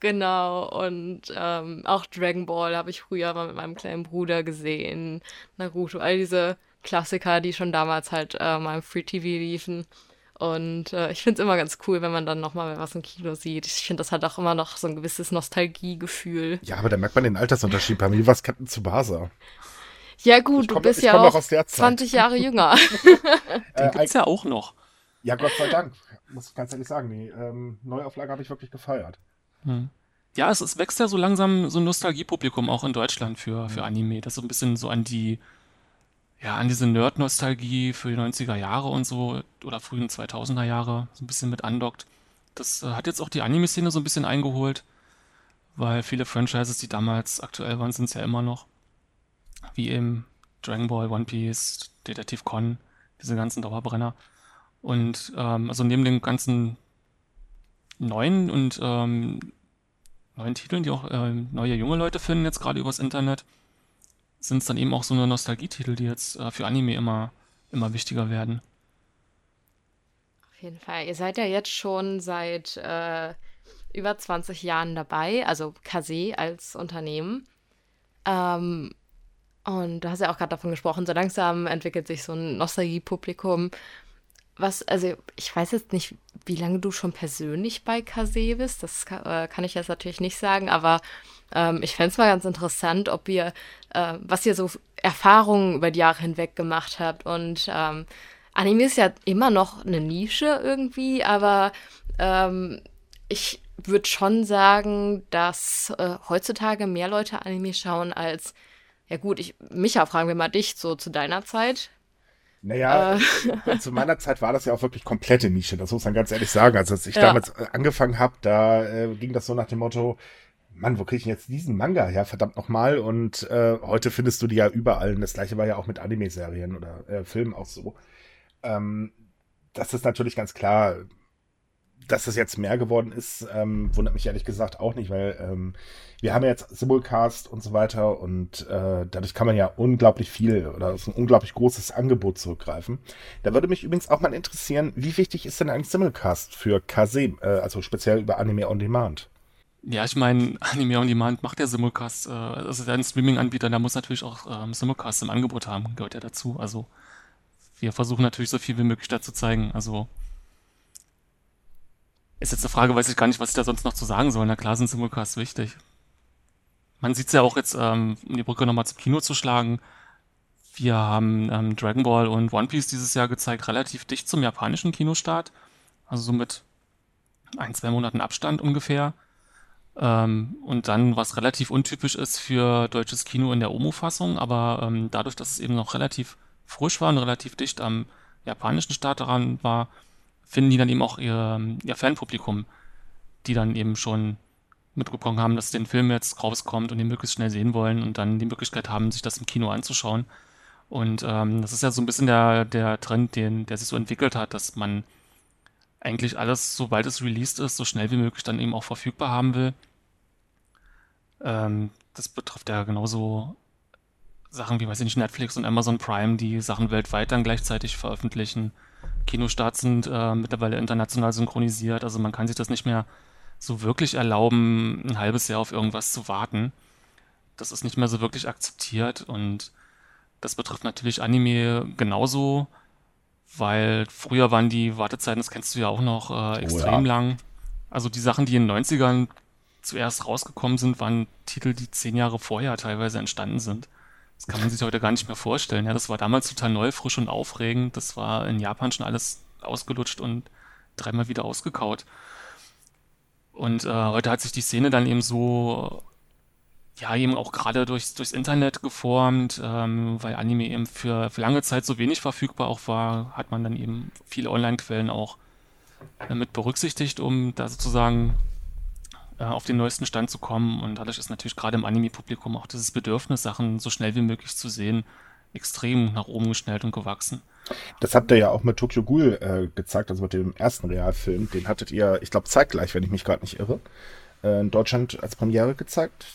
Genau, und ähm, auch Dragon Ball habe ich früher mal mit meinem kleinen Bruder gesehen. Naruto, all diese Klassiker, die schon damals halt äh, mal im Free TV liefen. Und äh, ich finde es immer ganz cool, wenn man dann nochmal was im Kino sieht. Ich finde, das hat auch immer noch so ein gewisses Nostalgiegefühl. Ja, aber da merkt man den Altersunterschied. Bei mir war es Captain Tsubasa. Ja, gut, komm, du bist ja auch 20 Jahre jünger. den gibt es ja auch noch. Ja, Gott sei Dank. Muss ich ganz ehrlich sagen. Die ähm, Neuauflage habe ich wirklich gefeiert. Hm. Ja, es, es wächst ja so langsam so ein Nostalgiepublikum auch in Deutschland für, für Anime, das so ein bisschen so an die, ja, an diese Nerd-Nostalgie für die 90er Jahre und so oder frühen 2000er Jahre so ein bisschen mit andockt. Das äh, hat jetzt auch die Anime-Szene so ein bisschen eingeholt, weil viele Franchises, die damals aktuell waren, sind es ja immer noch. Wie eben Dragon Ball, One Piece, Detective Con, diese ganzen Dauerbrenner. Und ähm, also neben den ganzen neuen und ähm, neuen Titeln, die auch äh, neue junge Leute finden, jetzt gerade übers Internet, sind es dann eben auch so eine Nostalgietitel, die jetzt äh, für Anime immer, immer wichtiger werden. Auf jeden Fall. Ihr seid ja jetzt schon seit äh, über 20 Jahren dabei, also Kase als Unternehmen. Ähm, und du hast ja auch gerade davon gesprochen, so langsam entwickelt sich so ein Nostalgie-Publikum was, also ich weiß jetzt nicht, wie lange du schon persönlich bei Kase bist, das kann, äh, kann ich jetzt natürlich nicht sagen, aber ähm, ich fände es mal ganz interessant, ob ihr, äh, was ihr so Erfahrungen über die Jahre hinweg gemacht habt und ähm, Anime ist ja immer noch eine Nische irgendwie, aber ähm, ich würde schon sagen, dass äh, heutzutage mehr Leute Anime schauen als, ja gut, ich, Micha, fragen wir mal dich so zu deiner Zeit. Naja, äh. zu meiner Zeit war das ja auch wirklich komplette Nische, das muss man ganz ehrlich sagen. Also als ich ja. damals äh, angefangen habe, da äh, ging das so nach dem Motto, Mann, wo kriege ich jetzt diesen Manga her, verdammt nochmal? Und äh, heute findest du die ja überall. Und das gleiche war ja auch mit Anime-Serien oder äh, Filmen auch so. Ähm, das ist natürlich ganz klar, dass es jetzt mehr geworden ist, ähm, wundert mich ehrlich gesagt auch nicht, weil ähm, wir haben ja jetzt Simulcast und so weiter und äh, dadurch kann man ja unglaublich viel oder auf ein unglaublich großes Angebot zurückgreifen. Da würde mich übrigens auch mal interessieren, wie wichtig ist denn ein Simulcast für Kase, äh, also speziell über Anime on Demand? Ja, ich meine, Anime On Demand macht ja Simulcast, äh, also ein Streaming-Anbieter, der muss natürlich auch ähm, Simulcast im Angebot haben, gehört ja dazu. Also wir versuchen natürlich so viel wie möglich da zu zeigen. Also ist jetzt eine Frage, weiß ich gar nicht, was ich da sonst noch zu sagen soll. Na klar sind Simulcasts wichtig. Man sieht es ja auch jetzt, ähm, um die Brücke nochmal zum Kino zu schlagen. Wir haben ähm, Dragon Ball und One Piece dieses Jahr gezeigt, relativ dicht zum japanischen Kinostart. Also so mit ein, zwei Monaten Abstand ungefähr. Ähm, und dann, was relativ untypisch ist für deutsches Kino in der OMO-Fassung, aber ähm, dadurch, dass es eben noch relativ frisch war und relativ dicht am japanischen Start daran war, finden die dann eben auch ihr, ihr Fanpublikum, die dann eben schon mitbekommen haben, dass den Film jetzt rauskommt und den möglichst schnell sehen wollen und dann die Möglichkeit haben, sich das im Kino anzuschauen. Und ähm, das ist ja so ein bisschen der, der Trend, den, der sich so entwickelt hat, dass man eigentlich alles, sobald es released ist, so schnell wie möglich dann eben auch verfügbar haben will. Ähm, das betrifft ja genauso Sachen wie, weiß ich nicht, Netflix und Amazon Prime, die Sachen weltweit dann gleichzeitig veröffentlichen. Kinostarts sind äh, mittlerweile international synchronisiert, also man kann sich das nicht mehr so wirklich erlauben, ein halbes Jahr auf irgendwas zu warten. Das ist nicht mehr so wirklich akzeptiert und das betrifft natürlich Anime genauso, weil früher waren die Wartezeiten, das kennst du ja auch noch, äh, extrem oh ja. lang. Also die Sachen, die in den 90ern zuerst rausgekommen sind, waren Titel, die zehn Jahre vorher teilweise entstanden sind. Das kann man sich heute gar nicht mehr vorstellen. Ja, das war damals total neu, frisch und aufregend. Das war in Japan schon alles ausgelutscht und dreimal wieder ausgekaut. Und äh, heute hat sich die Szene dann eben so, ja, eben auch gerade durchs, durchs Internet geformt, ähm, weil Anime eben für, für lange Zeit so wenig verfügbar auch war, hat man dann eben viele Online-Quellen auch äh, mit berücksichtigt, um da sozusagen äh, auf den neuesten Stand zu kommen. Und dadurch ist natürlich gerade im Anime-Publikum auch dieses Bedürfnis, Sachen so schnell wie möglich zu sehen, extrem nach oben geschnellt und gewachsen. Das habt ihr ja auch mit Tokyo Ghoul äh, gezeigt, also mit dem ersten Realfilm. Den hattet ihr, ich glaube, zeitgleich, wenn ich mich gerade nicht irre, äh, in Deutschland als Premiere gezeigt.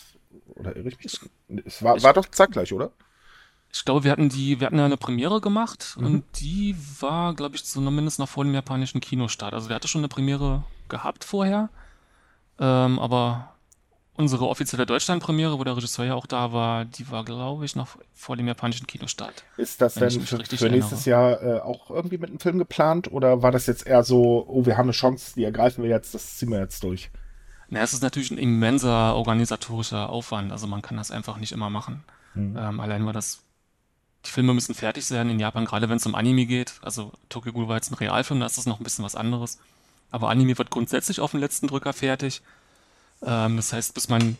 Oder irre ich mich? Es war, ich, war doch zeitgleich, oder? Ich glaube, wir hatten die, wir hatten ja eine Premiere gemacht mhm. und die war, glaube ich, zumindest noch vor dem japanischen Kinostart. Also wir hatten schon eine Premiere gehabt vorher, ähm, aber unsere offizielle Deutschland-Premiere, wo der Regisseur ja auch da war, die war, glaube ich, noch vor dem japanischen Kinostart. Ist das denn für, für nächstes Jahr äh, auch irgendwie mit einem Film geplant oder war das jetzt eher so, oh, wir haben eine Chance, die ergreifen wir jetzt, das ziehen wir jetzt durch? Na, es ist natürlich ein immenser organisatorischer Aufwand, also man kann das einfach nicht immer machen. Mhm. Ähm, allein weil das, die Filme müssen fertig sein in Japan, gerade wenn es um Anime geht. Also Tokyo Ghoul war jetzt ein Realfilm, da ist das noch ein bisschen was anderes. Aber Anime wird grundsätzlich auf den letzten Drücker fertig. Ähm, das heißt, bis man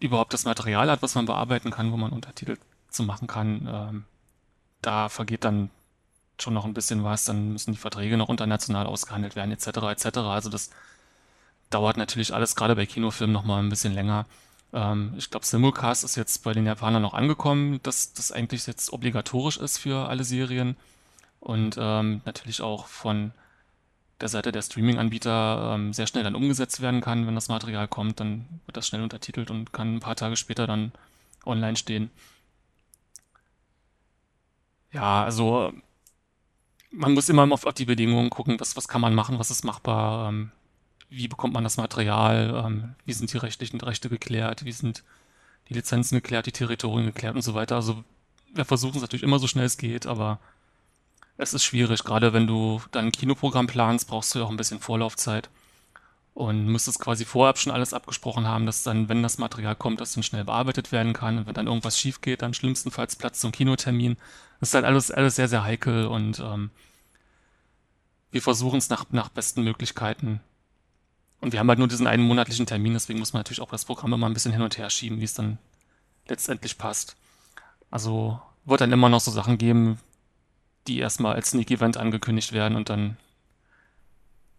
überhaupt das Material hat, was man bearbeiten kann, wo man Untertitel zu machen kann, ähm, da vergeht dann schon noch ein bisschen was, dann müssen die Verträge noch international ausgehandelt werden, etc. etc. Also das dauert natürlich alles gerade bei Kinofilmen noch mal ein bisschen länger. Ähm, ich glaube, Simulcast ist jetzt bei den Japanern noch angekommen, dass das eigentlich jetzt obligatorisch ist für alle Serien und ähm, natürlich auch von der Seite der Streaming-Anbieter ähm, sehr schnell dann umgesetzt werden kann. Wenn das Material kommt, dann wird das schnell untertitelt und kann ein paar Tage später dann online stehen. Ja, also man muss immer auf, auf die Bedingungen gucken, was, was kann man machen, was ist machbar, ähm, wie bekommt man das Material, ähm, wie sind die rechtlichen Rechte geklärt, wie sind die Lizenzen geklärt, die Territorien geklärt und so weiter. Also wir versuchen es natürlich immer so schnell es geht, aber es ist schwierig, gerade wenn du dein Kinoprogramm planst, brauchst du ja auch ein bisschen Vorlaufzeit und müsstest quasi vorab schon alles abgesprochen haben, dass dann, wenn das Material kommt, das dann schnell bearbeitet werden kann und wenn dann irgendwas schief geht, dann schlimmstenfalls Platz zum Kinotermin. Das ist halt alles, alles sehr, sehr heikel und ähm, wir versuchen es nach, nach besten Möglichkeiten. Und wir haben halt nur diesen einen monatlichen Termin, deswegen muss man natürlich auch das Programm immer ein bisschen hin und her schieben, wie es dann letztendlich passt. Also wird dann immer noch so Sachen geben, die erstmal als Sneak-Event angekündigt werden und dann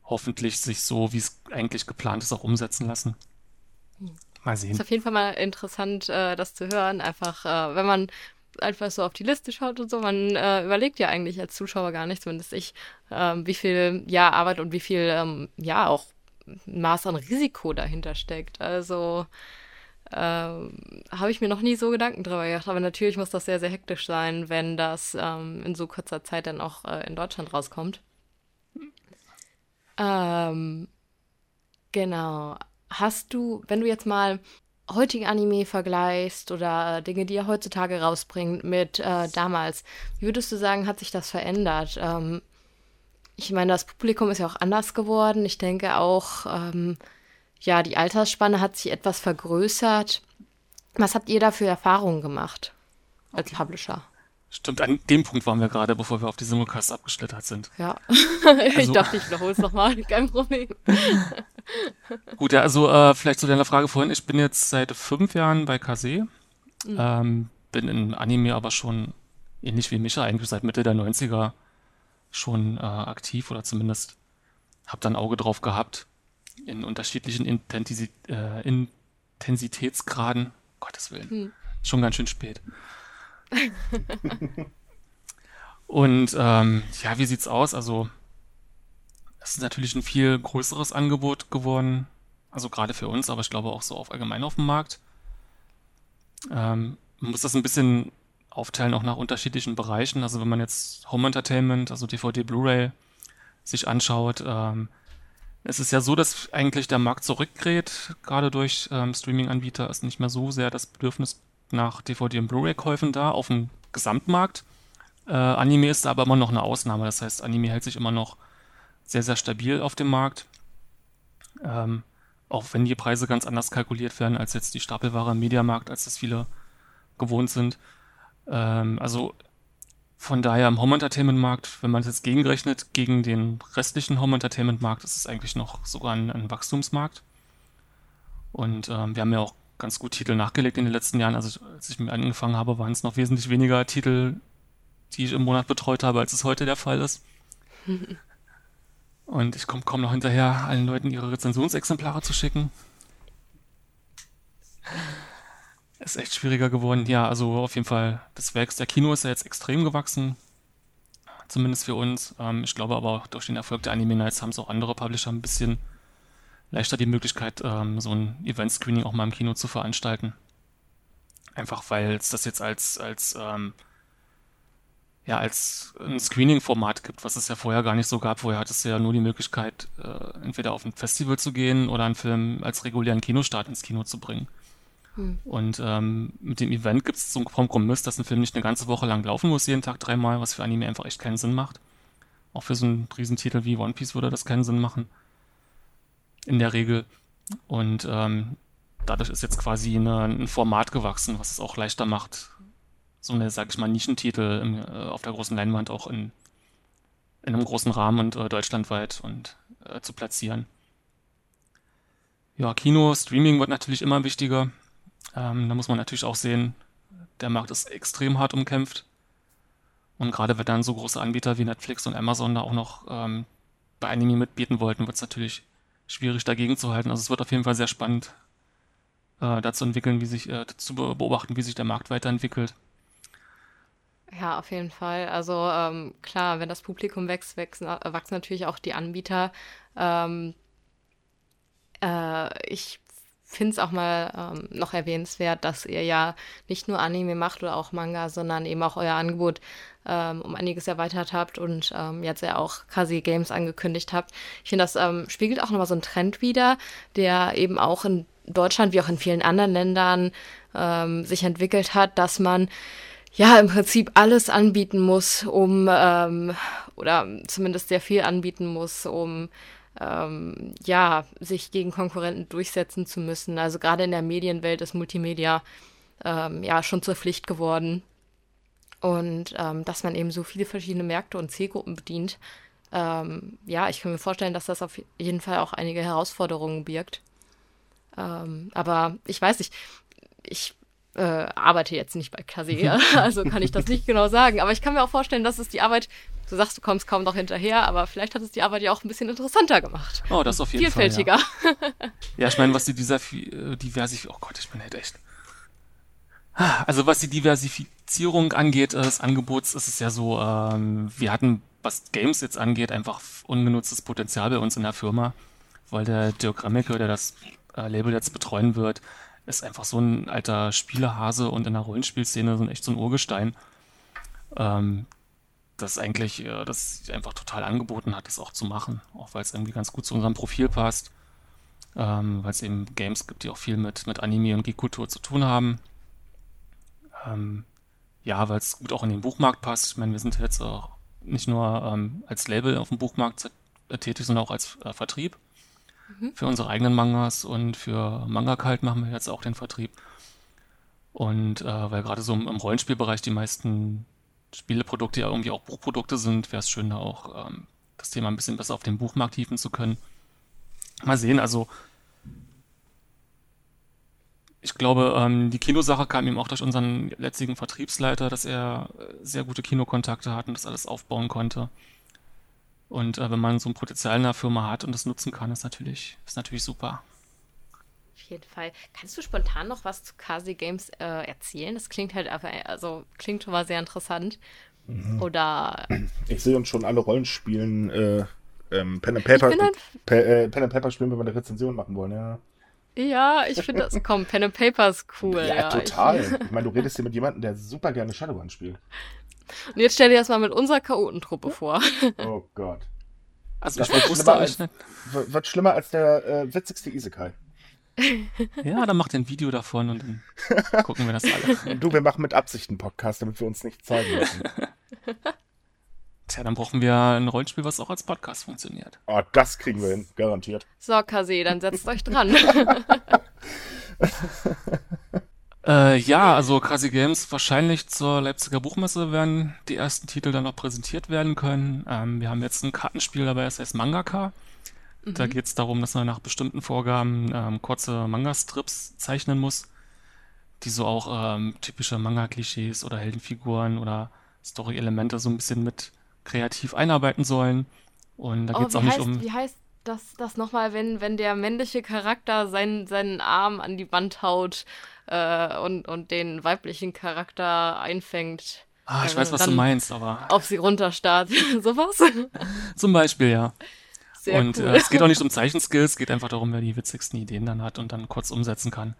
hoffentlich sich so, wie es eigentlich geplant ist, auch umsetzen lassen. Mal sehen. Ist auf jeden Fall mal interessant, äh, das zu hören. Einfach, äh, wenn man einfach so auf die Liste schaut und so, man äh, überlegt ja eigentlich als Zuschauer gar nicht, zumindest ich, ähm, wie viel ja Arbeit und wie viel ähm, ja auch Maß an Risiko dahinter steckt. Also ähm, habe ich mir noch nie so Gedanken drüber gemacht. Aber natürlich muss das sehr, sehr hektisch sein, wenn das ähm, in so kurzer Zeit dann auch äh, in Deutschland rauskommt. Ähm, genau. hast du, wenn du jetzt mal heutige Anime vergleichst oder Dinge, die er heutzutage rausbringt mit äh, damals, wie würdest du sagen, hat sich das verändert? Ähm, ich meine, das Publikum ist ja auch anders geworden. Ich denke auch, ähm, ja, die Altersspanne hat sich etwas vergrößert. Was habt ihr da für Erfahrungen gemacht als Publisher? Stimmt, an dem Punkt waren wir gerade, bevor wir auf die Simulcast abgeschlittert sind. Ja. Also, ich dachte, ich wiederhole es nochmal, kein Problem. Gut, ja, also äh, vielleicht zu deiner Frage vorhin. Ich bin jetzt seit fünf Jahren bei Kase. Mhm. Ähm, bin in Anime aber schon ähnlich wie Micha, eigentlich seit Mitte der 90er schon äh, aktiv oder zumindest habe da ein Auge drauf gehabt in unterschiedlichen Intensi äh, Intensitätsgraden. Gottes Willen. Mhm. Schon ganz schön spät. Und ähm, ja, wie sieht's aus? Also, es ist natürlich ein viel größeres Angebot geworden. Also gerade für uns, aber ich glaube auch so auf allgemein auf dem Markt. Ähm, man muss das ein bisschen aufteilen, auch nach unterschiedlichen Bereichen. Also wenn man jetzt Home Entertainment, also DVD, Blu-ray sich anschaut, ähm, es ist ja so, dass eigentlich der Markt zurückgerät, gerade durch ähm, Streaming-Anbieter ist nicht mehr so sehr das Bedürfnis nach DVD- und Blu-ray-Käufen da auf dem Gesamtmarkt. Äh, Anime ist aber immer noch eine Ausnahme. Das heißt, Anime hält sich immer noch sehr, sehr stabil auf dem Markt. Ähm, auch wenn die Preise ganz anders kalkuliert werden als jetzt die Stapelware im Mediamarkt, als das viele gewohnt sind. Ähm, also von daher im Home Entertainment Markt, wenn man es jetzt gegenrechnet gegen den restlichen Home Entertainment Markt, ist es eigentlich noch sogar ein, ein Wachstumsmarkt. Und ähm, wir haben ja auch ganz gut Titel nachgelegt in den letzten Jahren. Also als ich mir angefangen habe, waren es noch wesentlich weniger Titel, die ich im Monat betreut habe, als es heute der Fall ist. Und ich komme kaum noch hinterher, allen Leuten ihre Rezensionsexemplare zu schicken. Ist echt schwieriger geworden. Ja, also auf jeden Fall, das Werk der Kino ist ja jetzt extrem gewachsen. Zumindest für uns. Ähm, ich glaube aber auch durch den Erfolg der Anime Nights haben es auch andere Publisher ein bisschen leichter die Möglichkeit, ähm, so ein Event-Screening auch mal im Kino zu veranstalten. Einfach weil es das jetzt als, als, ähm, ja, als ein Screening-Format gibt, was es ja vorher gar nicht so gab. Vorher hattest du ja nur die Möglichkeit, äh, entweder auf ein Festival zu gehen oder einen Film als regulären Kinostart ins Kino zu bringen. Hm. Und ähm, mit dem Event gibt es so einen Kompromiss, dass ein Film nicht eine ganze Woche lang laufen muss, jeden Tag dreimal, was für Anime einfach echt keinen Sinn macht. Auch für so einen Riesentitel wie One Piece würde das keinen Sinn machen in der Regel. Und ähm, dadurch ist jetzt quasi eine, ein Format gewachsen, was es auch leichter macht, so eine, sag ich mal, Nischentitel im, äh, auf der großen Leinwand auch in, in einem großen Rahmen und äh, deutschlandweit und äh, zu platzieren. Ja, Kino, Streaming wird natürlich immer wichtiger. Ähm, da muss man natürlich auch sehen, der Markt ist extrem hart umkämpft. Und gerade wenn dann so große Anbieter wie Netflix und Amazon da auch noch ähm, bei Anime mitbieten wollten, wird es natürlich schwierig dagegen zu halten. Also es wird auf jeden Fall sehr spannend, äh, dazu entwickeln, wie sich, äh, zu beobachten, wie sich der Markt weiterentwickelt. Ja, auf jeden Fall. Also ähm, klar, wenn das Publikum wächst, wachsen, äh, wachsen natürlich auch die Anbieter. Ähm, äh, ich finde es auch mal ähm, noch erwähnenswert, dass ihr ja nicht nur Anime macht oder auch Manga, sondern eben auch euer Angebot ähm, um einiges erweitert habt und ähm, jetzt ja auch quasi Games angekündigt habt. Ich finde, das ähm, spiegelt auch nochmal so einen Trend wider, der eben auch in Deutschland wie auch in vielen anderen Ländern ähm, sich entwickelt hat, dass man ja im Prinzip alles anbieten muss, um ähm, oder zumindest sehr viel anbieten muss, um ähm, ja, sich gegen Konkurrenten durchsetzen zu müssen. Also gerade in der Medienwelt ist Multimedia ähm, ja schon zur Pflicht geworden. Und ähm, dass man eben so viele verschiedene Märkte und Zielgruppen bedient. Ähm, ja, ich kann mir vorstellen, dass das auf jeden Fall auch einige Herausforderungen birgt. Ähm, aber ich weiß nicht, ich äh, arbeite jetzt nicht bei Kaseya, also kann ich das nicht genau sagen. Aber ich kann mir auch vorstellen, dass es die Arbeit Du sagst, du kommst kaum noch hinterher, aber vielleicht hat es die Arbeit ja auch ein bisschen interessanter gemacht. Oh, das auf jeden Vielfältiger. Fall. Ja, ja ich meine, was die dieser äh, Diversifizierung, oh Gott, ich bin halt echt. Also was die Diversifizierung angeht, äh, des Angebots, ist es ja so, ähm, wir hatten, was Games jetzt angeht, einfach ungenutztes Potenzial bei uns in der Firma, weil der Dirk Remmecke, der das äh, Label jetzt betreuen wird, ist einfach so ein alter Spielehase und in der Rollenspielszene so ein echt so ein Urgestein. Ähm, das eigentlich äh, das einfach total angeboten hat, das auch zu machen, auch weil es irgendwie ganz gut zu unserem Profil passt. ähm, weil es eben Games gibt, die auch viel mit, mit Anime und Geek-Kultur zu tun haben. Ähm, ja, weil es gut auch in den Buchmarkt passt. Ich meine, wir sind jetzt auch nicht nur ähm, als Label auf dem Buchmarkt tätig, sondern auch als äh, Vertrieb. Mhm. Für unsere eigenen Mangas und für Manga Kalt machen wir jetzt auch den Vertrieb. Und äh, weil gerade so im, im, Rollenspielbereich die meisten Spieleprodukte ja irgendwie auch Buchprodukte sind, wäre es schön, da auch ähm, das Thema ein bisschen besser auf den Buchmarkt hieven zu können. Mal sehen, also ich glaube, ähm, die Kinosache kam ihm auch durch unseren letzten Vertriebsleiter, dass er äh, sehr gute Kinokontakte hat und das alles aufbauen konnte. Und äh, wenn man so ein Potenzial in der Firma hat und das nutzen kann, ist natürlich, ist natürlich super. Auf jeden Fall. Kannst du spontan noch was zu Kasi Games äh, erzählen? Das klingt halt einfach, also klingt schon mal sehr interessant. Mhm. Oder. Ich sehe uns schon alle Rollenspielen, äh, ähm, Pen and Paper, Pe äh, Pen and Paper spielen, wenn wir eine Rezension machen wollen, ja. Ja, ich finde das, komm, Pen and Paper ist cool. Ja, ja total. Ich, ich meine, du redest hier mit jemandem, der super gerne Shadowrun spielt. Und jetzt stell dir das mal mit unserer Chaotentruppe vor. Oh Gott. Also das wird schlimmer, als, wird schlimmer als der äh, witzigste Isekai. Ja, dann macht ein Video davon und dann gucken wir das alle. Du, wir machen mit Absicht einen Podcast, damit wir uns nicht zeigen müssen. Tja, dann brauchen wir ein Rollenspiel, was auch als Podcast funktioniert. Oh, das kriegen wir hin, garantiert. So, Kase, dann setzt euch dran. Äh, ja, also Crazy Games wahrscheinlich zur Leipziger Buchmesse werden die ersten Titel dann noch präsentiert werden können. Ähm, wir haben jetzt ein Kartenspiel dabei, das heißt Mangaka. Mhm. Da geht es darum, dass man nach bestimmten Vorgaben ähm, kurze Manga-Strips zeichnen muss, die so auch ähm, typische Manga-Klischees oder Heldenfiguren oder Story-Elemente so ein bisschen mit kreativ einarbeiten sollen. Und da oh, geht es auch heißt, nicht um. Wie heißt das, das nochmal, wenn, wenn der männliche Charakter seinen, seinen Arm an die Wand haut äh, und, und den weiblichen Charakter einfängt. Ah, ich äh, weiß, was du meinst, aber. Auf sie runterstarrt. Sowas? Zum Beispiel, ja. Sehr und cool. äh, es geht auch nicht um Zeichenskills, es geht einfach darum, wer die witzigsten Ideen dann hat und dann kurz umsetzen kann.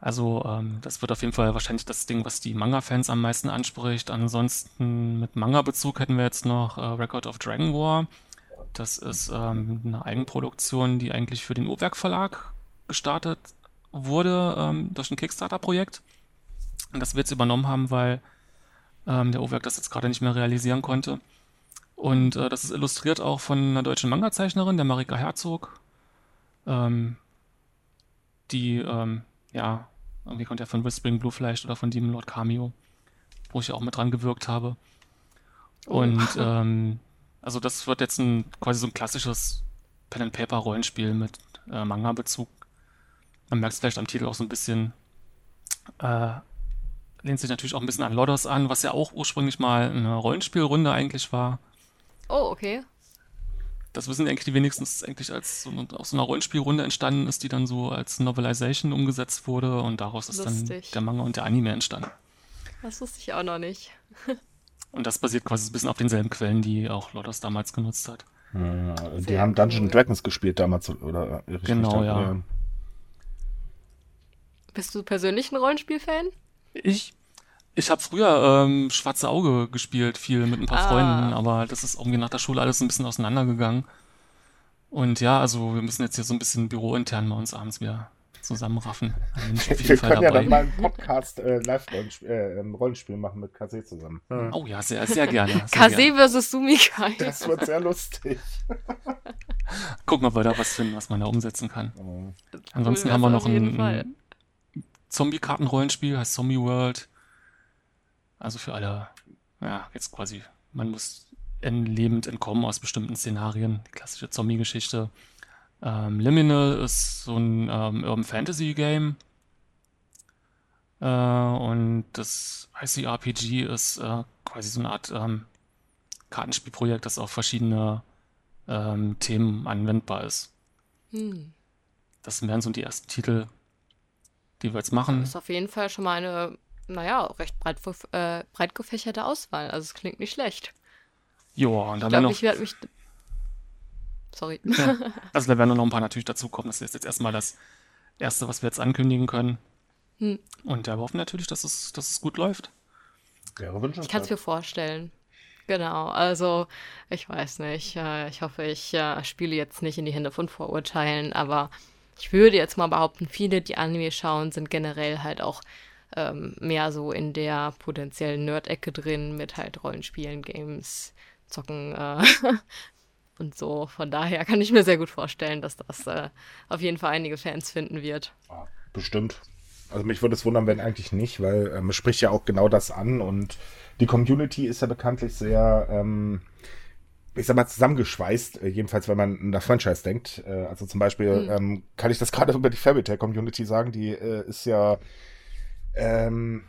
Also ähm, das wird auf jeden Fall wahrscheinlich das Ding, was die Manga-Fans am meisten anspricht. Ansonsten mit Manga-Bezug hätten wir jetzt noch äh, Record of Dragon War. Das ist ähm, eine Eigenproduktion, die eigentlich für den Uhrwerk Verlag gestartet wurde ähm, durch ein Kickstarter-Projekt. Und das wir jetzt übernommen haben, weil ähm, der Uhrwerk das jetzt gerade nicht mehr realisieren konnte. Und äh, das ist illustriert auch von einer deutschen Manga-Zeichnerin, der Marika Herzog. Ähm, die, ähm, ja, irgendwie kommt ja von Whispering Blue vielleicht oder von Demon Lord Cameo, wo ich ja auch mit dran gewirkt habe. Oh. Und ähm, also das wird jetzt ein quasi so ein klassisches Pen and Paper Rollenspiel mit äh, Manga-Bezug. Man merkt es vielleicht am Titel auch so ein bisschen. Äh, lehnt sich natürlich auch ein bisschen an Lodos an, was ja auch ursprünglich mal eine Rollenspielrunde eigentlich war. Oh, okay. Das wissen eigentlich die wenigsten, dass es eigentlich als so, aus so einer Rollenspielrunde entstanden ist, die dann so als Novelization umgesetzt wurde und daraus ist Lustig. dann der Manga und der Anime entstanden. Das wusste ich auch noch nicht. und das basiert quasi ein bisschen auf denselben Quellen, die auch Lodos damals genutzt hat. Ja, die haben Dungeons cool. Dragons gespielt damals, oder? Genau, ja. Bist du persönlich ein Rollenspiel-Fan? Ich? Ich habe früher ähm, Schwarze Auge gespielt, viel mit ein paar ah. Freunden, aber das ist irgendwie nach der Schule alles ein bisschen auseinandergegangen. Und ja, also wir müssen jetzt hier so ein bisschen bürointern bei uns abends wieder zusammenraffen. wir Fall können dabei. ja dann mal einen Podcast äh, Live-Rollenspiel äh, Rollenspiel machen mit Kase zusammen. Hm. Oh ja, sehr, sehr gerne. Kase versus Sumikai. Das wird sehr lustig. Gucken, ob wir da was finden, was man da umsetzen kann. Ansonsten cool, haben wir noch ein, Zombie-Karten-Rollenspiel, heißt Zombie World. Also für alle, ja, jetzt quasi, man muss lebend entkommen aus bestimmten Szenarien. Die klassische Zombie-Geschichte. Ähm, Liminal ist so ein ähm, Urban Fantasy Game. Äh, und das ICRPG ist äh, quasi so eine Art ähm, Kartenspielprojekt, das auf verschiedene ähm, Themen anwendbar ist. Hm. Das wären so die ersten Titel, die wir jetzt machen. Das ist auf jeden Fall schon mal eine, naja, recht breit, äh, breit gefächerte Auswahl. Also es klingt nicht schlecht. Ja, und dann noch. Ich werde mich. Sorry. Ja. Also da werden noch ein paar natürlich dazukommen. Das ist jetzt erstmal das Erste, was wir jetzt ankündigen können. Hm. Und wir hoffen natürlich, dass es, dass es gut läuft. Wäre Ich kann es mir vorstellen. Genau, also ich weiß nicht. Äh, ich hoffe, ich äh, spiele jetzt nicht in die Hände von Vorurteilen, aber ich würde jetzt mal behaupten, viele, die Anime schauen, sind generell halt auch ähm, mehr so in der potenziellen Nerd-Ecke drin mit halt Rollenspielen, Games, Zocken äh, und so. Von daher kann ich mir sehr gut vorstellen, dass das äh, auf jeden Fall einige Fans finden wird. Bestimmt. Also mich würde es wundern, wenn eigentlich nicht, weil ähm, es spricht ja auch genau das an und die Community ist ja bekanntlich sehr, ähm, ich sag mal, zusammengeschweißt, äh, jedenfalls wenn man in der Franchise denkt. Äh, also zum Beispiel mhm. ähm, kann ich das gerade über die Fairy Tale Community sagen, die äh, ist ja, ähm,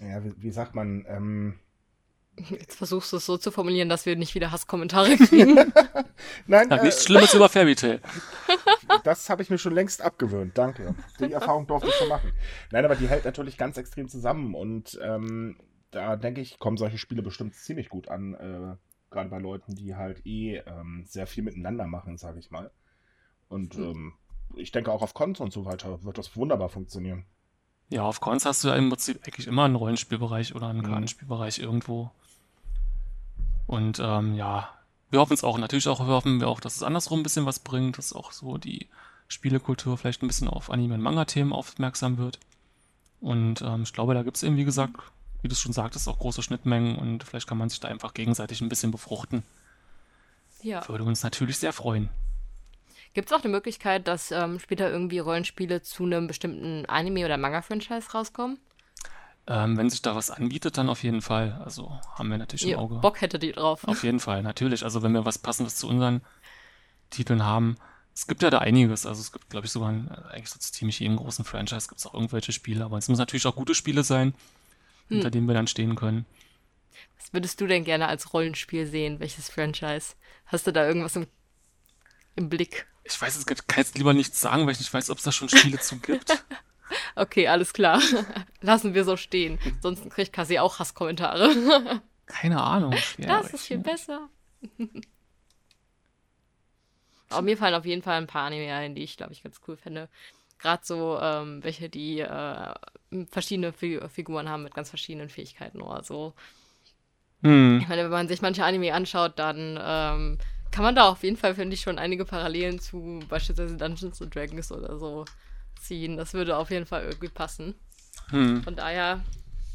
ja, wie, wie sagt man, ähm, Jetzt versuchst du es so zu formulieren, dass wir nicht wieder Hasskommentare kriegen. Nein, ja, äh, nichts Schlimmes über Fairy Tale. Das habe ich mir schon längst abgewöhnt, danke. Die Erfahrung durfte ich schon machen. Nein, aber die hält natürlich ganz extrem zusammen und ähm, da denke ich, kommen solche Spiele bestimmt ziemlich gut an, äh, gerade bei Leuten, die halt eh ähm, sehr viel miteinander machen, sage ich mal. Und mhm. ähm, ich denke auch auf Cons und so weiter wird das wunderbar funktionieren. Ja, auf Cons hast du ja im Prinzip eigentlich immer einen Rollenspielbereich oder einen mhm. Kartenspielbereich irgendwo. Und ähm, ja, wir hoffen es auch. Natürlich auch hoffen wir auch, dass es andersrum ein bisschen was bringt, dass auch so die Spielekultur vielleicht ein bisschen auf Anime- und Manga-Themen aufmerksam wird. Und ähm, ich glaube, da gibt es eben, wie gesagt, wie du es schon sagtest, auch große Schnittmengen und vielleicht kann man sich da einfach gegenseitig ein bisschen befruchten. Ja. Würde uns natürlich sehr freuen. Gibt es auch eine Möglichkeit, dass ähm, später irgendwie Rollenspiele zu einem bestimmten Anime- oder Manga-Franchise rauskommen? Ähm, wenn sich da was anbietet, dann auf jeden Fall. Also haben wir natürlich im Auge. Bock hätte die drauf. Auf jeden Fall, natürlich. Also wenn wir was Passendes zu unseren Titeln haben. Es gibt ja da einiges. Also es gibt, glaube ich, sogar ein, eigentlich so ziemlich jeden großen Franchise gibt es auch irgendwelche Spiele. Aber es müssen natürlich auch gute Spiele sein, hm. hinter denen wir dann stehen können. Was würdest du denn gerne als Rollenspiel sehen? Welches Franchise? Hast du da irgendwas im, im Blick? Ich weiß, es kann jetzt lieber nichts sagen, weil ich nicht weiß, ob es da schon Spiele zu gibt. Okay, alles klar. Lassen wir so stehen. Sonst kriegt Cassie auch Hasskommentare. Keine Ahnung. Das ist viel besser. Aber mir fallen auf jeden Fall ein paar Anime ein, die ich, glaube ich, ganz cool finde. Gerade so, ähm, welche, die äh, verschiedene Fi Figuren haben mit ganz verschiedenen Fähigkeiten oder so. Hm. Ich meine, wenn man sich manche Anime anschaut, dann ähm, kann man da auf jeden Fall, finde ich, schon einige Parallelen zu beispielsweise Dungeons and Dragons oder so ziehen. Das würde auf jeden Fall irgendwie passen. Hm. Von daher,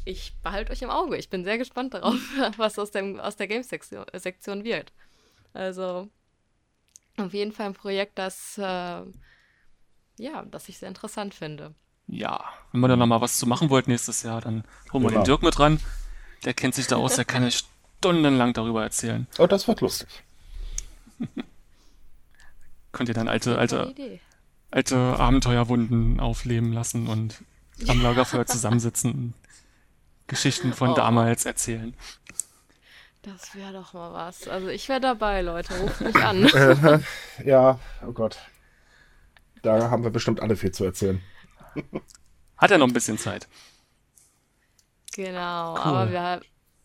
ich behalte euch im Auge. Ich bin sehr gespannt darauf, was aus, dem, aus der Games-Sektion Sektion wird. Also, auf jeden Fall ein Projekt, das, äh, ja, das ich sehr interessant finde. Ja, wenn wir dann nochmal was zu machen wollt nächstes Jahr, dann holen wir genau. den Dirk mit ran. Der kennt sich da aus, der kann euch stundenlang darüber erzählen. Oh, das wird lustig. Könnt ihr dann alte, alte, alte Abenteuerwunden aufleben lassen und am Lagerfeuer zusammensitzen und Geschichten von oh. damals erzählen. Das wäre doch mal was. Also ich wäre dabei, Leute. Ruft mich an. ja, oh Gott. Da haben wir bestimmt alle viel zu erzählen. Hat er noch ein bisschen Zeit. Genau, cool. aber wir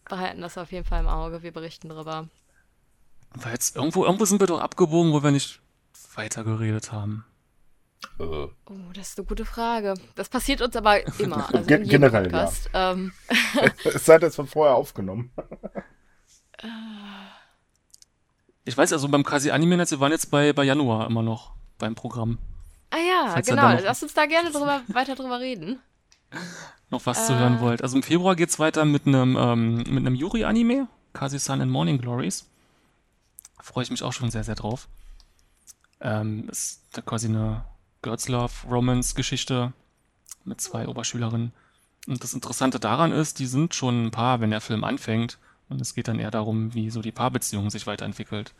behalten das auf jeden Fall im Auge. Wir berichten darüber. Weil jetzt irgendwo, irgendwo sind wir doch abgebogen, wo wir nicht weitergeredet haben. Äh. Oh, das ist eine gute Frage. Das passiert uns aber immer. Also Gen generell, Podcast. ja. Ähm. es sei denn, es wird vorher aufgenommen. ich weiß also beim Kasi Anime wir waren jetzt bei, bei Januar immer noch beim Programm. Ah ja, Falls genau. Lass uns da gerne drüber, weiter drüber reden. Noch was äh. zu hören wollt. Also im Februar geht es weiter mit einem ähm, mit einem Yuri-Anime, Kasi-san and Morning Glories. Freue ich mich auch schon sehr, sehr drauf. Ähm, ist da quasi eine Girls Love Romance Geschichte mit zwei Oberschülerinnen. Und das Interessante daran ist, die sind schon ein Paar, wenn der Film anfängt. Und es geht dann eher darum, wie so die Paarbeziehung sich weiterentwickelt.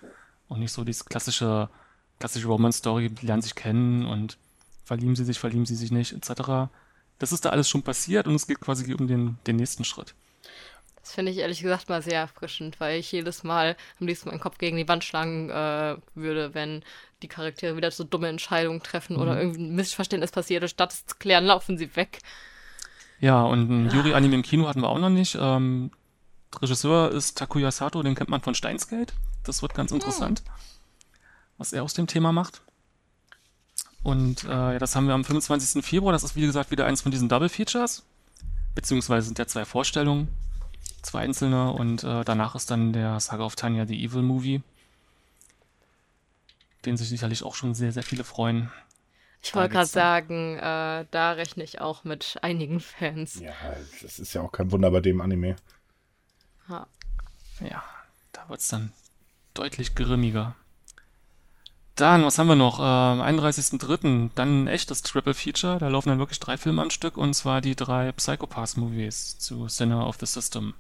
Und nicht so diese klassische, klassische Romance-Story, die lernen sich kennen und verlieben sie sich, verlieben sie sich nicht, etc. Das ist da alles schon passiert und es geht quasi um den, den nächsten Schritt. Das finde ich ehrlich gesagt mal sehr erfrischend, weil ich jedes Mal am liebsten meinen Kopf gegen die Wand schlagen äh, würde, wenn die Charaktere wieder so dumme Entscheidungen treffen mhm. oder irgendwie ein Missverständnis passiert. Statt es zu klären, laufen sie weg. Ja, und ein Yuri-Anime im Kino hatten wir auch noch nicht. Ähm, Regisseur ist Takuya Sato, den kennt man von Steinsgate. Das wird ganz hm. interessant, mhm. was er aus dem Thema macht. Und äh, ja, das haben wir am 25. Februar. Das ist, wie gesagt, wieder eins von diesen Double Features. Beziehungsweise sind ja zwei Vorstellungen zwei einzelne und äh, danach ist dann der Saga of Tanya The Evil Movie, den sich sicherlich auch schon sehr, sehr viele freuen. Ich wollte gerade sagen, äh, da rechne ich auch mit einigen Fans. Ja, das ist ja auch kein Wunder bei dem Anime. Ha. Ja, da wird es dann deutlich grimmiger. Dann, was haben wir noch? Äh, am 31.03. dann ein echtes Triple Feature. Da laufen dann wirklich drei Filme am Stück und zwar die drei Psychopaths-Movies zu Sinner of the System.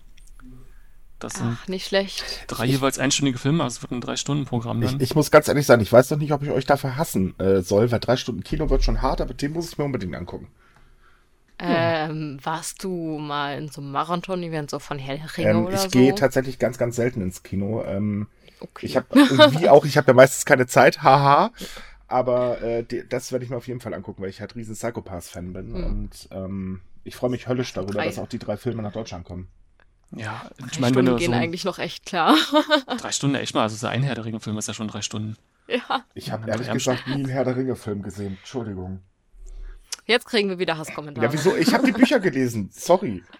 Das sind Ach, nicht schlecht. Drei jeweils einstündige Filme, also es wird ein Drei-Stunden-Programm Ich, ich, muss ganz ehrlich sagen, ich weiß noch nicht, ob ich euch dafür hassen äh, soll, weil drei Stunden Kino wird schon hart, aber den muss ich mir unbedingt angucken. Ähm, warst du mal in so einem Marathon-Event so von Herr Ringe ähm, oder ich so? Ich gehe tatsächlich ganz, ganz selten ins Kino. Ähm, Okay. Ich habe wie auch, ich habe ja meistens keine Zeit, haha. Aber äh, die, das werde ich mir auf jeden Fall angucken, weil ich halt riesen Psychopaths-Fan bin. Mhm. Und ähm, ich freue mich höllisch darüber, drei. dass auch die drei Filme nach Deutschland kommen. Ja, ich meine, wenn du gehen so eigentlich noch echt klar. drei Stunden, echt mal. Also so ein Herr der Ringe-Film ist ja schon drei Stunden. Ja. Ich habe ehrlich gesagt nie einen Herr der Ringe-Film gesehen. Entschuldigung. Jetzt kriegen wir wieder Hasskommentare. Ja, wieso? Ich habe die Bücher gelesen. Sorry.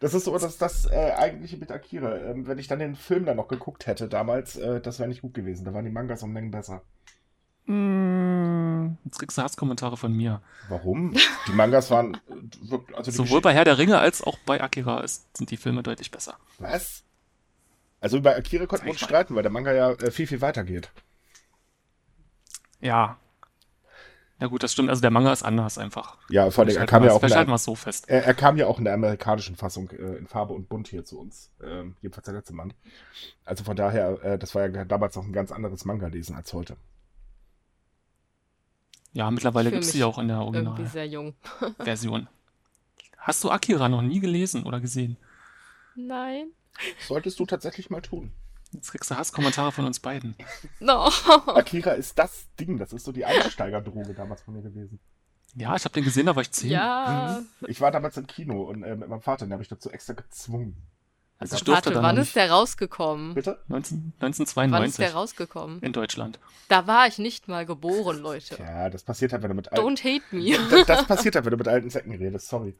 Das ist so das, das äh, eigentliche mit Akira. Ähm, wenn ich dann den Film dann noch geguckt hätte damals, äh, das wäre nicht gut gewesen. Da waren die Mangas um Mengen besser. Mm, jetzt kriegst du Hasskommentare von mir. Warum? Die Mangas waren. Also Sowohl bei Herr der Ringe als auch bei Akira ist, sind die Filme deutlich besser. Was? Also bei Akira konnten wir uns streiten, weil der Manga ja äh, viel, viel weiter geht. Ja, ja gut, das stimmt. Also der Manga ist anders einfach. Ja, vor allem, er kam ja auch. Der, so fest. Er, er, kam ja auch in der amerikanischen Fassung äh, in Farbe und Bunt hier zu uns. Ähm, jedenfalls der letzte Mann. Also von daher, äh, das war ja damals noch ein ganz anderes Manga-Lesen als heute. Ja, mittlerweile gibt es sie auch in der Original-Version. Hast du Akira noch nie gelesen oder gesehen? Nein. Solltest du tatsächlich mal tun. Jetzt kriegst du Hasskommentare von uns beiden. No. Akira ist das Ding, das ist so die Einsteigerdroge damals von mir gewesen. Ja, ich habe den gesehen, da war ich zehn. Ja. Mhm. Ich war damals im Kino und äh, mit meinem Vater, den habe ich dazu extra gezwungen. Also ich durfte Warte, wann ist der rausgekommen? Bitte? 19, 1992. Wann ist der rausgekommen? In Deutschland. Da war ich nicht mal geboren, Leute. Ja, das passiert halt, wenn du mit alten... Don't hate me. Das, das passiert halt, wenn du mit alten Säcken redest, sorry.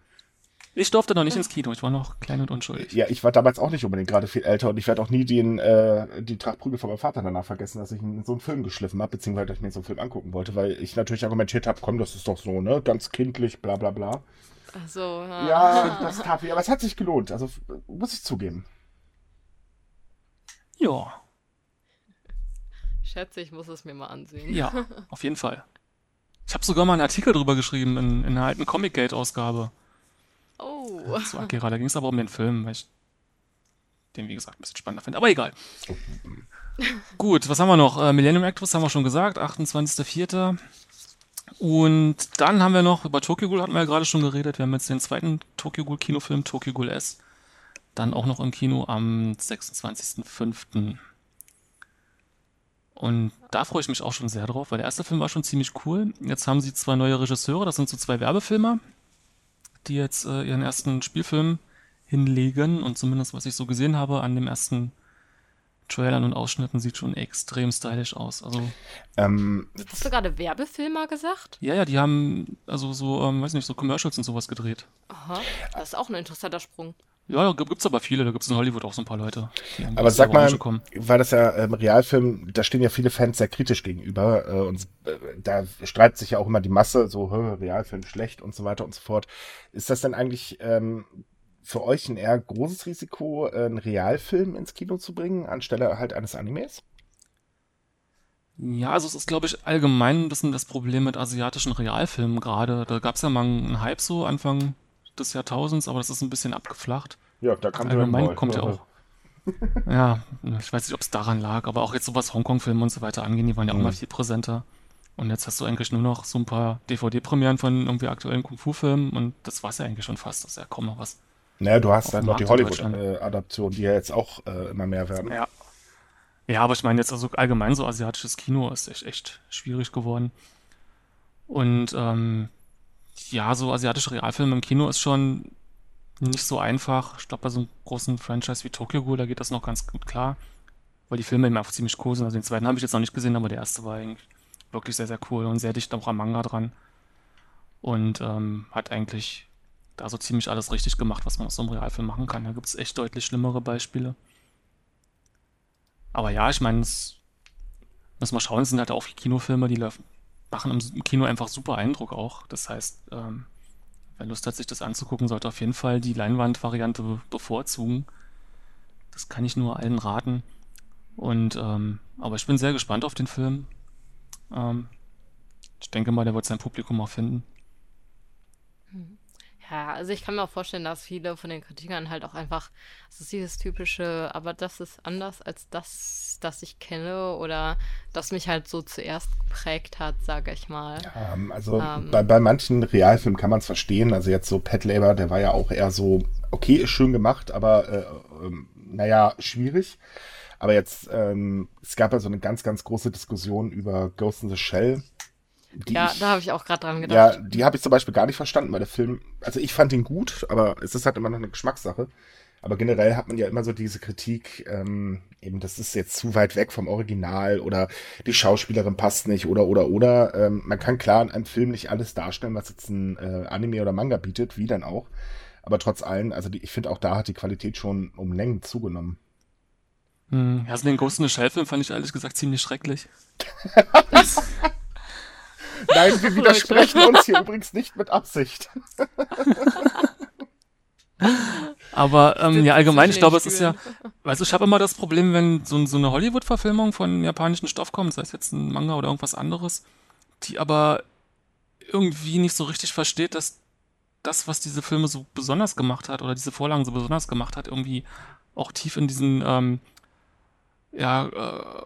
Ich durfte noch nicht ins Kino, ich war noch klein und unschuldig. Ja, ich war damals auch nicht unbedingt gerade viel älter und ich werde auch nie den, äh, die Trachtprügel von meinem Vater danach vergessen, dass ich in so einen Film geschliffen habe, beziehungsweise dass ich mir so einen Film angucken wollte, weil ich natürlich argumentiert habe, komm, das ist doch so, ne, ganz kindlich, bla bla bla. Ach so, ja. Ja, das tat weh, aber es hat sich gelohnt, also muss ich zugeben. Ja. Schätze, ich muss es mir mal ansehen. Ja, auf jeden Fall. Ich habe sogar mal einen Artikel drüber geschrieben in, in einer alten Comic Gate-Ausgabe. Oh. Zu Akira. Da ging es aber um den Film, weil ich den, wie gesagt, ein bisschen spannender finde. Aber egal. Gut, was haben wir noch? Äh, Millennium Actress haben wir schon gesagt, 28.04. Und dann haben wir noch, über Tokyo Ghoul hatten wir ja gerade schon geredet, wir haben jetzt den zweiten Tokyo Ghoul Kinofilm, Tokyo Ghoul S. Dann auch noch im Kino am 26.05. Und da freue ich mich auch schon sehr drauf, weil der erste Film war schon ziemlich cool. Jetzt haben sie zwei neue Regisseure, das sind so zwei Werbefilmer die jetzt äh, ihren ersten Spielfilm hinlegen und zumindest was ich so gesehen habe an dem ersten Trailern und Ausschnitten sieht schon extrem stylisch aus. Also ähm, hast du gerade Werbefilmer gesagt? Ja, ja, die haben also so, ähm, weiß nicht, so Commercials und sowas gedreht. Aha, das ist auch ein interessanter Sprung. Ja, da gibt's aber viele, da gibt's in Hollywood auch so ein paar Leute. Aber sag mal, kommen. weil das ja ähm, Realfilm, da stehen ja viele Fans sehr kritisch gegenüber äh, und äh, da streitet sich ja auch immer die Masse, so Realfilm schlecht und so weiter und so fort. Ist das denn eigentlich ähm, für euch ein eher großes Risiko, äh, einen Realfilm ins Kino zu bringen, anstelle halt eines Animes? Ja, also es ist, glaube ich, allgemein ein bisschen das Problem mit asiatischen Realfilmen gerade. Da gab's ja mal einen Hype so Anfang des Jahrtausends, aber das ist ein bisschen abgeflacht. Ja, da kam Dragon Ball kommt ja auch. ja, ich weiß nicht, ob es daran lag, aber auch jetzt so was Hongkong-Filme und so weiter angehen, die waren ja auch mhm. mal viel präsenter. Und jetzt hast du eigentlich nur noch so ein paar DVD-Premieren von irgendwie aktuellen Kung-Fu-Filmen und das war es ja eigentlich schon fast. Das ist ja kaum noch was. Naja, du hast dann noch die Hollywood-Adaption, die ja jetzt auch äh, immer mehr werden. Ja. Ja, aber ich meine jetzt also allgemein so asiatisches Kino ist echt, echt schwierig geworden. Und ähm, ja, so asiatische Realfilme im Kino ist schon nicht so einfach. Ich glaube, bei so einem großen Franchise wie Tokyo Ghoul, da geht das noch ganz gut klar. Weil die Filme eben einfach ziemlich cool sind. Also den zweiten habe ich jetzt noch nicht gesehen, aber der erste war eigentlich wirklich sehr, sehr cool und sehr dicht auch am Manga dran. Und ähm, hat eigentlich da so ziemlich alles richtig gemacht, was man aus so einem Realfilm machen kann. Da gibt es echt deutlich schlimmere Beispiele. Aber ja, ich meine, Muss mal schauen, es sind halt auch Kinofilme, die machen im Kino einfach super Eindruck auch. Das heißt, ähm, wer Lust hat, sich das anzugucken, sollte auf jeden Fall die Leinwandvariante bevorzugen. Das kann ich nur allen raten. Und ähm, aber ich bin sehr gespannt auf den Film. Ähm, ich denke mal, der wird sein Publikum auch finden. Ja, also ich kann mir auch vorstellen, dass viele von den Kritikern halt auch einfach, das ist dieses typische, aber das ist anders als das, das ich kenne oder das mich halt so zuerst geprägt hat, sage ich mal. Ja, ähm, also ähm, bei, bei manchen Realfilmen kann man es verstehen. Also jetzt so Pat Labor, der war ja auch eher so, okay, ist schön gemacht, aber äh, äh, naja, schwierig. Aber jetzt, ähm, es gab ja so eine ganz, ganz große Diskussion über Ghost in the Shell ja, ich, da habe ich auch gerade dran gedacht. Ja, die habe ich zum Beispiel gar nicht verstanden, weil der Film, also ich fand ihn gut, aber es ist halt immer noch eine Geschmackssache. Aber generell hat man ja immer so diese Kritik, ähm, eben das ist jetzt zu weit weg vom Original oder die Schauspielerin passt nicht oder oder oder. Ähm, man kann klar in einem Film nicht alles darstellen, was jetzt ein äh, Anime oder Manga bietet, wie dann auch. Aber trotz allem, also die, ich finde auch da hat die Qualität schon um Längen zugenommen. Hm, ja, also den Ghost in the Shell Film fand ich ehrlich gesagt ziemlich schrecklich. Nein, wir widersprechen uns hier übrigens nicht mit Absicht. Aber ähm, ja, allgemein, ich glaube, es ist ja, weißt du, ich habe immer das Problem, wenn so, so eine Hollywood-Verfilmung von japanischen Stoff kommt, sei es jetzt ein Manga oder irgendwas anderes, die aber irgendwie nicht so richtig versteht, dass das, was diese Filme so besonders gemacht hat oder diese Vorlagen so besonders gemacht hat, irgendwie auch tief in diesen ähm, ja, äh,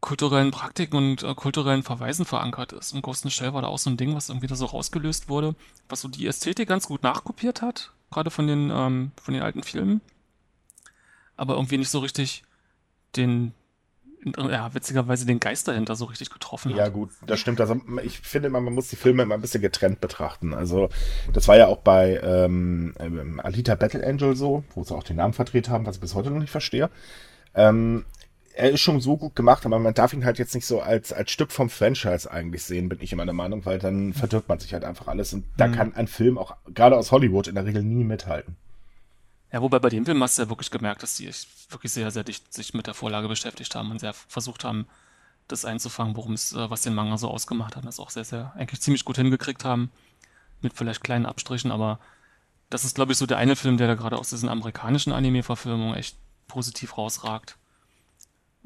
kulturellen Praktiken und äh, kulturellen Verweisen verankert ist. Und Ghost in Shell war da auch so ein Ding, was irgendwie da so rausgelöst wurde, was so die Ästhetik ganz gut nachkopiert hat, gerade von den, ähm, von den alten Filmen, aber irgendwie nicht so richtig den, ja, witzigerweise den Geist dahinter so richtig getroffen hat. Ja, gut, das stimmt. Also ich finde immer, man muss die Filme immer ein bisschen getrennt betrachten. Also, das war ja auch bei ähm, ähm Alita Battle Angel so, wo sie auch den Namen verdreht haben, was ich bis heute noch nicht verstehe. Ähm, er ist schon so gut gemacht, aber man darf ihn halt jetzt nicht so als, als Stück vom Franchise eigentlich sehen, bin ich immer der Meinung, weil dann verdirbt man sich halt einfach alles und da mhm. kann ein Film auch, gerade aus Hollywood, in der Regel nie mithalten. Ja, wobei bei dem Film hast du ja wirklich gemerkt, dass die wirklich sehr, sehr dicht sich mit der Vorlage beschäftigt haben und sehr versucht haben, das einzufangen, worum es, äh, was den Manga so ausgemacht hat, das auch sehr, sehr, eigentlich ziemlich gut hingekriegt haben, mit vielleicht kleinen Abstrichen, aber das ist, glaube ich, so der eine Film, der da gerade aus diesen amerikanischen Anime-Verfilmungen echt positiv rausragt.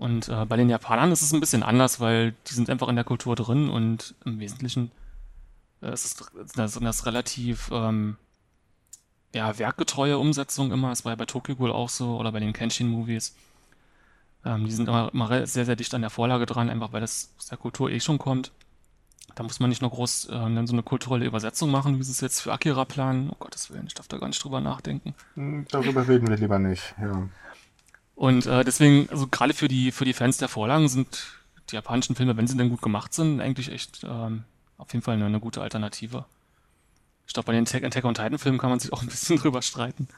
Und äh, bei den Japanern ist es ein bisschen anders, weil die sind einfach in der Kultur drin und im Wesentlichen äh, ist es das, das relativ ähm, ja, werkgetreue Umsetzung immer. Es war ja bei Tokyo Ghoul auch so oder bei den Kenshin-Movies. Ähm, die sind immer, immer sehr, sehr dicht an der Vorlage dran, einfach weil das aus der Kultur eh schon kommt. Da muss man nicht nur groß äh, dann so eine kulturelle Übersetzung machen, wie sie es jetzt für Akira planen. Oh Gottes Willen, ich darf da gar nicht drüber nachdenken. Hm, darüber reden wir lieber nicht, ja. Und äh, deswegen, also gerade für die, für die Fans der Vorlagen sind die japanischen Filme, wenn sie denn gut gemacht sind, eigentlich echt ähm, auf jeden Fall eine, eine gute Alternative. Ich glaube, bei den Attack, Attack on Titan Filmen kann man sich auch ein bisschen drüber streiten.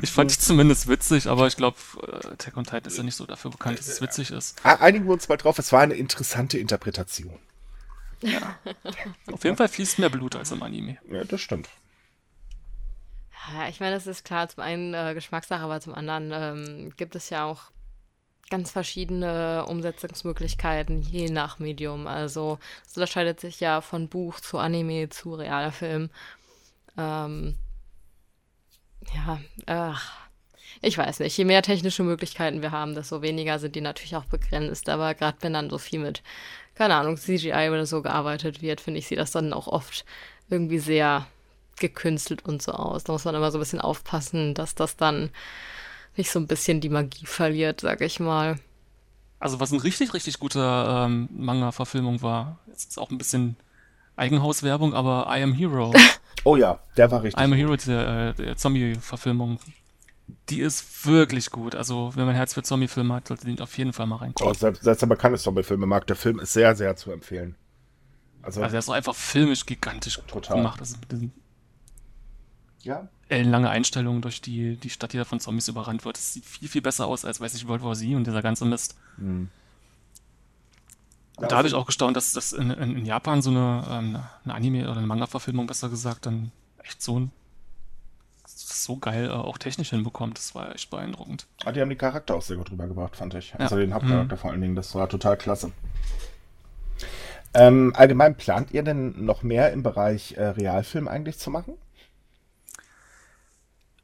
Ich fand die zumindest witzig, aber ich glaube, äh, Attack on Titan ist ja nicht so dafür bekannt, dass es witzig ist. Einigen wir uns mal drauf, es war eine interessante Interpretation. Ja. Auf jeden Fall fließt mehr Blut als im Anime. Ja, das stimmt. Ich meine, das ist klar zum einen äh, Geschmackssache, aber zum anderen ähm, gibt es ja auch ganz verschiedene Umsetzungsmöglichkeiten je nach Medium. Also es unterscheidet sich ja von Buch zu Anime zu realer Film. Ähm, ja, ach, ich weiß nicht. Je mehr technische Möglichkeiten wir haben, desto weniger sind die natürlich auch begrenzt. Aber gerade wenn dann so viel mit, keine Ahnung, CGI oder so gearbeitet wird, finde ich, sieht das dann auch oft irgendwie sehr gekünstelt und so aus. Da muss man immer so ein bisschen aufpassen, dass das dann nicht so ein bisschen die Magie verliert, sag ich mal. Also was eine richtig, richtig gute ähm, Manga-Verfilmung war, ist auch ein bisschen Eigenhauswerbung, aber I Am Hero. oh ja, der war richtig. I Am Hero, der, äh, Zombie-Verfilmung, die ist wirklich gut. Also wenn man Herz für Zombie-Filme hat, sollte den auf jeden Fall mal reingucken. Oh, selbst, selbst aber kann es Zombie-Filme mag, der Film ist sehr, sehr zu empfehlen. Also, also er ist auch einfach filmisch gigantisch total. gemacht. Also mit diesen ja. ellenlange Einstellungen durch die, die Stadt, die da von Zombies überrannt wird. Das sieht viel, viel besser aus als, weiß ich, World War Z und dieser ganze Mist. Mhm. Und da habe ich auch gestaunt, dass das in, in, in Japan so eine, ähm, eine Anime- oder eine Manga-Verfilmung, besser gesagt, dann echt so ein so geil äh, auch technisch hinbekommt. Das war echt beeindruckend. Ah, die haben die Charakter auch sehr gut rübergebracht, fand ich. Also ja. den Hauptcharakter mhm. vor allen Dingen. Das war total klasse. Ähm, allgemein plant ihr denn noch mehr im Bereich äh, Realfilm eigentlich zu machen?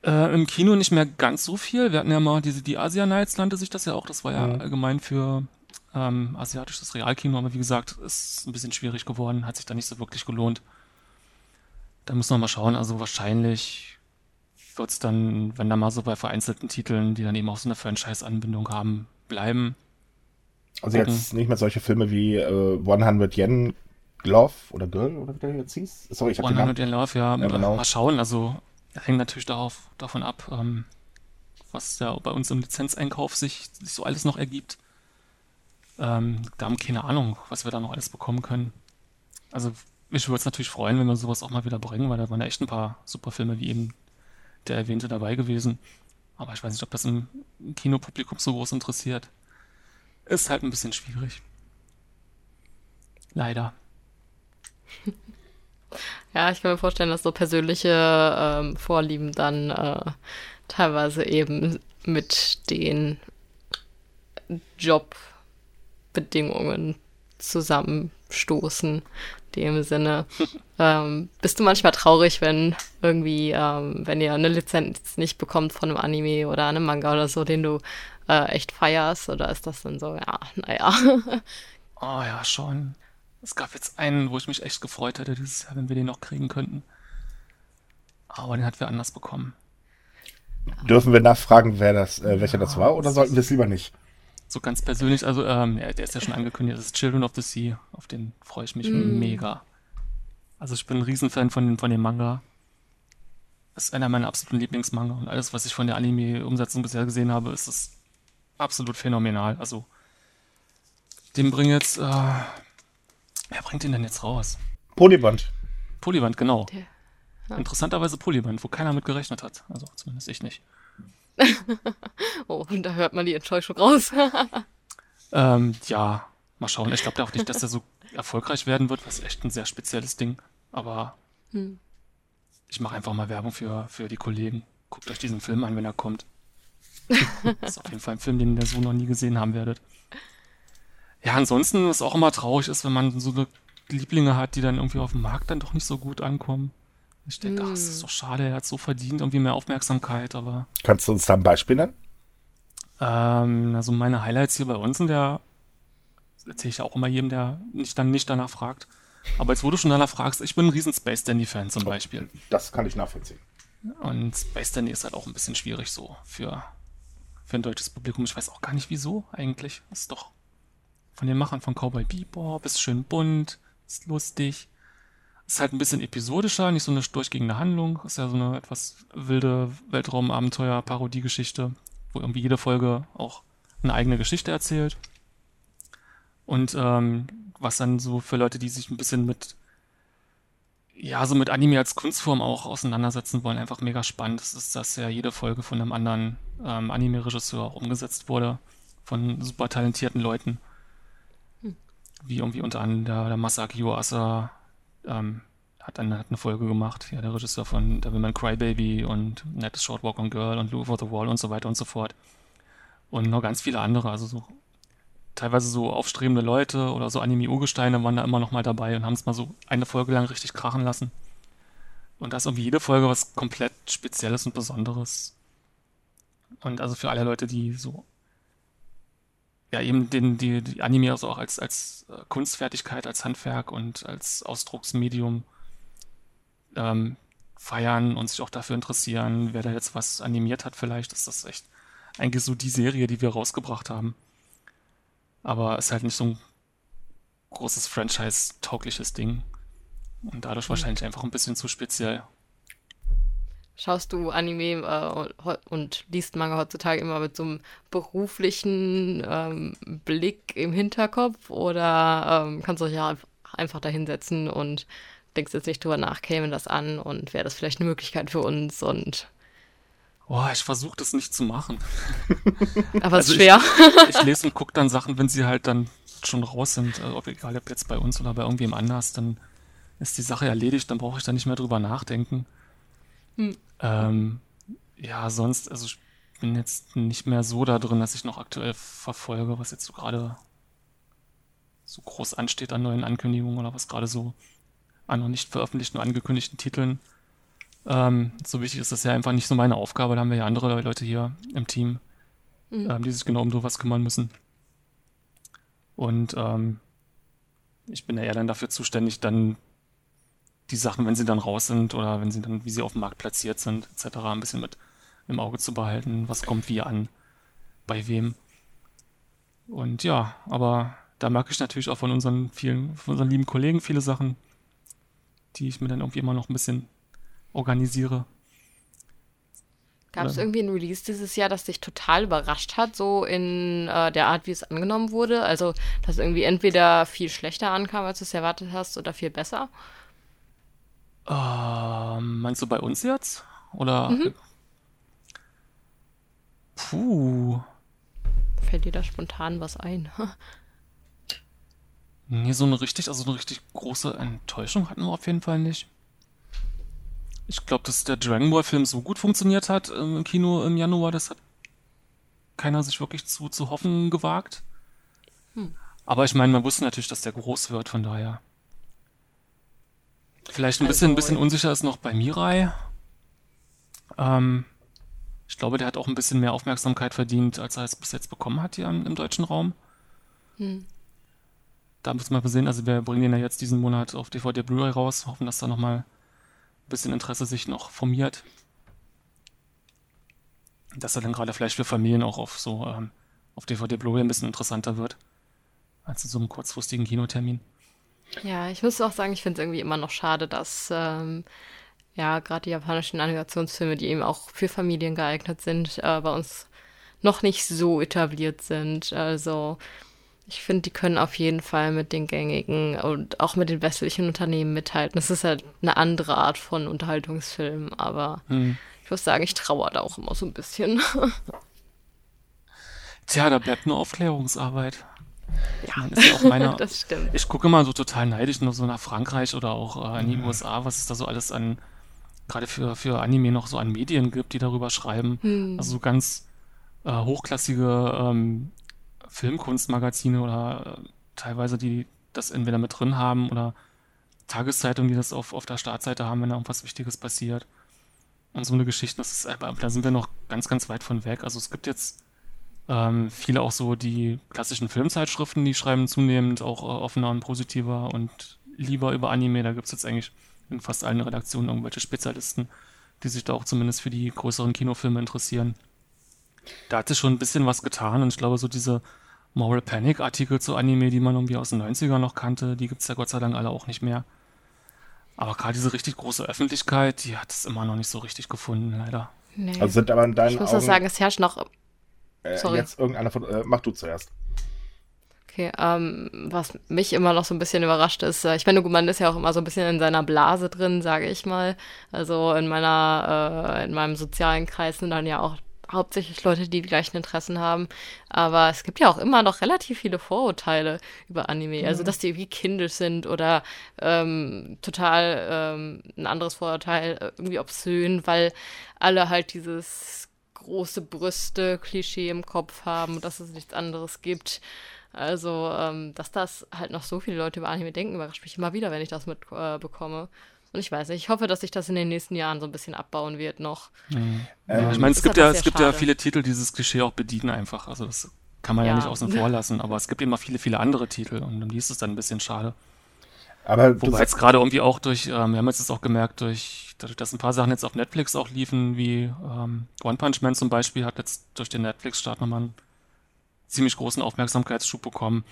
Äh, Im Kino nicht mehr ganz so viel. Wir hatten ja mal diese, die Asia Nights nannte sich das ja auch. Das war ja mhm. allgemein für ähm, asiatisches Realkino, aber wie gesagt, ist ein bisschen schwierig geworden, hat sich da nicht so wirklich gelohnt. Da müssen wir mal schauen. Also wahrscheinlich wird es dann, wenn da mal so bei vereinzelten Titeln, die dann eben auch so eine Franchise-Anbindung haben, bleiben. Also gucken. jetzt nicht mehr solche Filme wie äh, 100 Yen Glove oder Girl oder wie der jetzt hieß? Sorry, ich habe 100 Yen Love, ja, ja genau. mal schauen. Also hängt natürlich darauf, davon ab, ähm, was ja bei uns im Lizenzeinkauf sich, sich so alles noch ergibt. Ähm, da haben keine Ahnung, was wir da noch alles bekommen können. Also mich würde es natürlich freuen, wenn wir sowas auch mal wieder bringen, weil da waren ja echt ein paar super Filme wie eben der erwähnte dabei gewesen. Aber ich weiß nicht, ob das im Kinopublikum so groß interessiert. Ist halt ein bisschen schwierig. Leider. Ja, ich kann mir vorstellen, dass so persönliche ähm, Vorlieben dann äh, teilweise eben mit den Jobbedingungen zusammenstoßen. Dem Sinne. ähm, bist du manchmal traurig, wenn irgendwie, ähm, wenn ihr eine Lizenz nicht bekommt von einem Anime oder einem Manga oder so, den du äh, echt feierst? Oder ist das dann so, ja, naja. oh ja, schon. Es gab jetzt einen, wo ich mich echt gefreut hätte dieses Jahr, wenn wir den noch kriegen könnten. Aber den hat wir anders bekommen. Dürfen wir nachfragen, wer das, äh, welcher ja, das war, oder sollten wir es lieber nicht? So ganz persönlich, also ähm, ja, der ist ja schon angekündigt, das ist Children of the Sea. Auf den freue ich mich mm. mega. Also ich bin ein Riesenfan von, dem, von dem Manga. Das ist einer meiner absoluten Lieblingsmanga und alles, was ich von der Anime-Umsetzung bisher gesehen habe, ist das absolut phänomenal. Also den bringt jetzt, äh, Wer bringt ihn denn jetzt raus? Polyband. Polyband, genau. Der, ja. Interessanterweise Polyband, wo keiner mit gerechnet hat. Also zumindest ich nicht. oh, und da hört man die Enttäuschung raus. ähm, ja, mal schauen. Ich glaube auch nicht, dass er so erfolgreich werden wird. Das ist echt ein sehr spezielles Ding. Aber hm. ich mache einfach mal Werbung für, für die Kollegen. Guckt euch diesen Film an, wenn er kommt. das ist auf jeden Fall ein Film, den ihr so noch nie gesehen haben werdet. Ja, ansonsten ist auch immer traurig ist, wenn man so Lieblinge hat, die dann irgendwie auf dem Markt dann doch nicht so gut ankommen. Ich denke, hm. ach, das ist doch schade, er hat so verdient, irgendwie mehr Aufmerksamkeit, aber. Kannst du uns da ein Beispiel nennen? Ähm, also meine Highlights hier bei uns in der, erzähle ich ja auch immer jedem, der nicht dann nicht danach fragt. Aber jetzt, wo du schon danach fragst, ich bin ein riesen Space Dandy-Fan zum Beispiel. Das kann ich nachvollziehen. Und Space Dandy ist halt auch ein bisschen schwierig so für, für ein deutsches Publikum. Ich weiß auch gar nicht wieso eigentlich. Das ist doch von den Machern von Cowboy Bebop, ist schön bunt, ist lustig. Ist halt ein bisschen episodischer, nicht so eine durchgehende Handlung. Ist ja so eine etwas wilde Weltraum-Abenteuer-Parodiegeschichte, wo irgendwie jede Folge auch eine eigene Geschichte erzählt. Und ähm, was dann so für Leute, die sich ein bisschen mit ja, so mit Anime als Kunstform auch auseinandersetzen wollen, einfach mega spannend. Das ist, dass ja jede Folge von einem anderen ähm, Anime-Regisseur auch umgesetzt wurde, von super talentierten Leuten wie irgendwie unter anderem der, der Masaki Yuasa ähm, hat, eine, hat eine Folge gemacht, ja, der Regisseur von Devilman Crybaby und Nettes Short Walk on Girl und Lou for the Wall und so weiter und so fort. Und noch ganz viele andere, also so teilweise so aufstrebende Leute oder so Anime-Urgesteine waren da immer noch mal dabei und haben es mal so eine Folge lang richtig krachen lassen. Und da ist irgendwie jede Folge was komplett Spezielles und Besonderes. Und also für alle Leute, die so ja eben den, die, die Anime also auch als, als äh, Kunstfertigkeit, als Handwerk und als Ausdrucksmedium ähm, feiern und sich auch dafür interessieren, wer da jetzt was animiert hat vielleicht, ist das echt eigentlich so die Serie, die wir rausgebracht haben. Aber ist halt nicht so ein großes Franchise-taugliches Ding. Und dadurch mhm. wahrscheinlich einfach ein bisschen zu speziell. Schaust du Anime äh, und liest Manga heutzutage immer mit so einem beruflichen ähm, Blick im Hinterkopf oder ähm, kannst du dich ja einfach da hinsetzen und denkst jetzt nicht drüber nach, käme das an und wäre das vielleicht eine Möglichkeit für uns und Oh, ich versuche das nicht zu machen. Aber es also ist schwer. Ich, ich, lese und gucke dann Sachen, wenn sie halt dann schon raus sind, also egal ob jetzt bei uns oder bei irgendwem anders, dann ist die Sache erledigt, dann brauche ich da nicht mehr drüber nachdenken. Hm. Ähm, ja, sonst, also ich bin jetzt nicht mehr so da drin, dass ich noch aktuell verfolge, was jetzt so gerade so groß ansteht an neuen Ankündigungen oder was gerade so an noch nicht veröffentlichten und angekündigten Titeln. Ähm, so wichtig ist das ja einfach nicht so meine Aufgabe. Da haben wir ja andere Leute hier im Team, mhm. ähm, die sich genau um sowas kümmern müssen. Und ähm, ich bin ja eher dann dafür zuständig, dann die Sachen, wenn sie dann raus sind oder wenn sie dann, wie sie auf dem Markt platziert sind, etc., ein bisschen mit im Auge zu behalten, was kommt wie an, bei wem. Und ja, aber da merke ich natürlich auch von unseren vielen, von unseren lieben Kollegen viele Sachen, die ich mir dann irgendwie immer noch ein bisschen organisiere. Gab es irgendwie ein Release dieses Jahr, das dich total überrascht hat, so in äh, der Art, wie es angenommen wurde? Also, dass irgendwie entweder viel schlechter ankam, als du es erwartet hast, oder viel besser? Ähm, meinst du bei uns jetzt? Oder? Mhm. Puh. Fällt dir da spontan was ein? nee, so eine richtig, also eine richtig große Enttäuschung hatten wir auf jeden Fall nicht. Ich glaube, dass der Dragon Ball Film so gut funktioniert hat im Kino im Januar, das hat keiner sich wirklich zu, zu hoffen gewagt. Hm. Aber ich meine, man wusste natürlich, dass der groß wird, von daher. Vielleicht ein also, bisschen, ein bisschen unsicher ist noch bei Mirai. Ähm, ich glaube, der hat auch ein bisschen mehr Aufmerksamkeit verdient, als er es bis jetzt bekommen hat hier im, im deutschen Raum. Hm. Da müssen wir mal sehen. Also wir bringen den ja jetzt diesen Monat auf DVD Blu-ray raus, hoffen, dass da nochmal bisschen Interesse sich noch formiert. Dass er dann gerade vielleicht für Familien auch auf so ähm, auf DVD Blu-ray ein bisschen interessanter wird. Als in so einem kurzfristigen Kinotermin. Ja, ich muss auch sagen, ich finde es irgendwie immer noch schade, dass ähm, ja gerade die japanischen Animationsfilme, die eben auch für Familien geeignet sind, äh, bei uns noch nicht so etabliert sind. Also ich finde, die können auf jeden Fall mit den gängigen und auch mit den westlichen Unternehmen mithalten. Es ist halt eine andere Art von Unterhaltungsfilm, aber hm. ich muss sagen, ich trauere da auch immer so ein bisschen. Tja, da bleibt nur Aufklärungsarbeit. Ja, ja meine, das stimmt. Ich gucke immer so total neidisch nur so nach Frankreich oder auch äh, in die mhm. USA, was es da so alles an, gerade für, für Anime noch so an Medien gibt, die darüber schreiben. Hm. Also so ganz äh, hochklassige ähm, Filmkunstmagazine oder äh, teilweise, die das entweder mit drin haben oder Tageszeitungen, die das auf, auf der Startseite haben, wenn da irgendwas Wichtiges passiert. Und so eine Geschichte, das ist, da sind wir noch ganz, ganz weit von weg. Also es gibt jetzt ähm, viele auch so die klassischen Filmzeitschriften, die schreiben zunehmend auch äh, offener und positiver und lieber über Anime. Da gibt es jetzt eigentlich in fast allen Redaktionen irgendwelche Spezialisten, die sich da auch zumindest für die größeren Kinofilme interessieren da hat sich schon ein bisschen was getan und ich glaube, so diese Moral Panic Artikel zu Anime, die man irgendwie aus den 90ern noch kannte, die gibt es ja Gott sei Dank alle auch nicht mehr. Aber gerade diese richtig große Öffentlichkeit, die hat es immer noch nicht so richtig gefunden, leider. Nee. Also sind aber in deinen Ich muss Augen, sagen, es herrscht noch. Äh, sorry. Jetzt irgendeiner von. Äh, mach du zuerst. Okay, ähm, was mich immer noch so ein bisschen überrascht ist, äh, ich meine, man ist ja auch immer so ein bisschen in seiner Blase drin, sage ich mal. Also in meiner, äh, in meinem sozialen Kreis sind dann ja auch hauptsächlich Leute, die die gleichen Interessen haben. Aber es gibt ja auch immer noch relativ viele Vorurteile über Anime. Also, mhm. Also, dass die irgendwie kindisch sind oder ähm, total ähm, ein anderes Vorurteil, äh, irgendwie obszön, weil alle halt dieses große Brüste Klischee im Kopf haben und dass es nichts anderes gibt. Also, ähm, dass das halt noch so viele Leute über Anime denken, überrascht mich immer wieder, wenn ich das mitbekomme. Äh, und ich weiß nicht, ich hoffe, dass sich das in den nächsten Jahren so ein bisschen abbauen wird noch. Mhm. Ähm, ich meine, es gibt ja, es gibt ja viele Titel, die dieses Klischee auch bedienen einfach. Also das kann man ja, ja nicht außen vor lassen, aber es gibt immer viele, viele andere Titel und um die ist es dann ein bisschen schade. Aber Wobei jetzt gerade irgendwie auch durch, ähm, wir haben jetzt auch gemerkt, durch, dadurch, dass ein paar Sachen jetzt auf Netflix auch liefen, wie ähm, One Punch Man zum Beispiel, hat jetzt durch den Netflix-Start nochmal einen ziemlich großen Aufmerksamkeitsschub bekommen.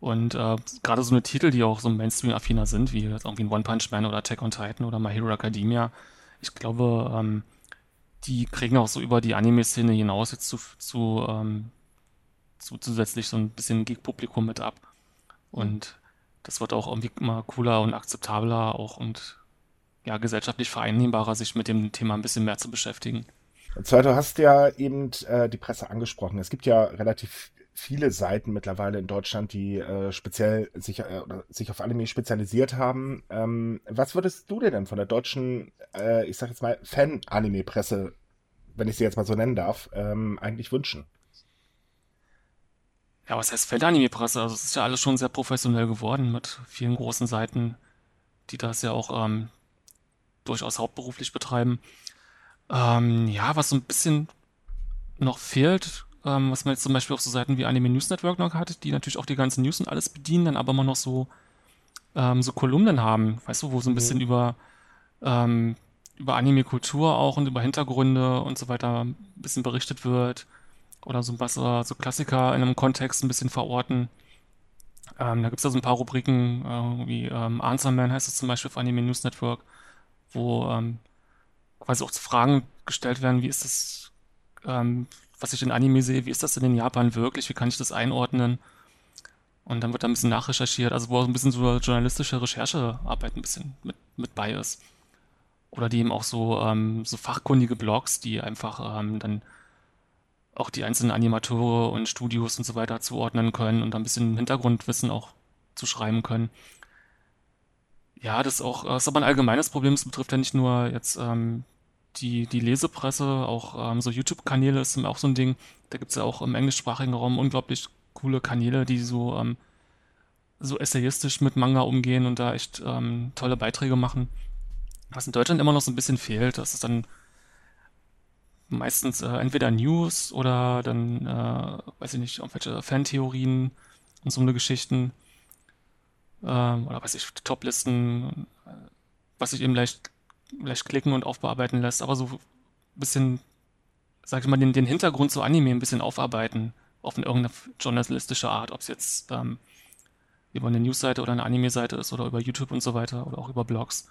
Und äh, gerade so eine Titel, die auch so Mainstream-affiner sind, wie jetzt irgendwie ein One Punch Man oder Attack on Titan oder My Hero Academia, ich glaube, ähm, die kriegen auch so über die Anime-Szene hinaus jetzt zu, zu, ähm, zu zusätzlich so ein bisschen Geek-Publikum mit ab. Und das wird auch irgendwie immer cooler und akzeptabler auch und ja, gesellschaftlich vereinnehmbarer, sich mit dem Thema ein bisschen mehr zu beschäftigen. Und zwar, du hast ja eben äh, die Presse angesprochen. Es gibt ja relativ viele Seiten mittlerweile in Deutschland, die äh, speziell sich, äh, sich auf Anime spezialisiert haben. Ähm, was würdest du dir denn von der deutschen, äh, ich sag jetzt mal, Fan-Anime-Presse wenn ich sie jetzt mal so nennen darf, ähm, eigentlich wünschen. Ja, was heißt Fan-Anime-Presse? Also es ist ja alles schon sehr professionell geworden mit vielen großen Seiten, die das ja auch ähm, durchaus hauptberuflich betreiben. Ähm, ja, was so ein bisschen noch fehlt, ähm, was man jetzt zum Beispiel auf so Seiten wie Anime News Network noch hat, die natürlich auch die ganzen News und alles bedienen, dann aber immer noch so, ähm, so Kolumnen haben, weißt du, wo so ein mhm. bisschen über, ähm, über Anime-Kultur auch und über Hintergründe und so weiter ein bisschen berichtet wird. Oder so was, so Klassiker in einem Kontext ein bisschen verorten. Ähm, da gibt es da so ein paar Rubriken, äh, wie ähm, Answer Man heißt es zum Beispiel auf Anime News Network, wo ähm, quasi auch Fragen gestellt werden, wie ist das, ähm, was ich in Anime sehe, wie ist das denn in Japan wirklich, wie kann ich das einordnen? Und dann wird da ein bisschen nachrecherchiert, also wo auch ein bisschen so journalistische Recherchearbeit ein bisschen mit, mit bei ist. Oder die eben auch so, ähm, so fachkundige Blogs, die einfach ähm, dann auch die einzelnen Animatoren und Studios und so weiter zuordnen können und ein bisschen Hintergrundwissen auch zu schreiben können. Ja, das ist auch, das ist aber ein allgemeines Problem. Es betrifft ja nicht nur jetzt ähm, die, die Lesepresse, auch ähm, so YouTube-Kanäle ist auch so ein Ding. Da gibt es ja auch im englischsprachigen Raum unglaublich coole Kanäle, die so, ähm, so essayistisch mit Manga umgehen und da echt ähm, tolle Beiträge machen. Was in Deutschland immer noch so ein bisschen fehlt, das ist dann meistens äh, entweder News oder dann, äh, weiß ich nicht, irgendwelche Fantheorien und so eine Geschichten. Ähm, oder weiß ich, Toplisten, äh, was sich eben leicht vielleicht klicken und aufbearbeiten lässt, aber so ein bisschen, sag ich mal, den, den Hintergrund zu Anime ein bisschen aufarbeiten, auf eine, irgendeine journalistische Art, ob es jetzt ähm, über eine Newsseite oder eine Anime-Seite ist oder über YouTube und so weiter oder auch über Blogs.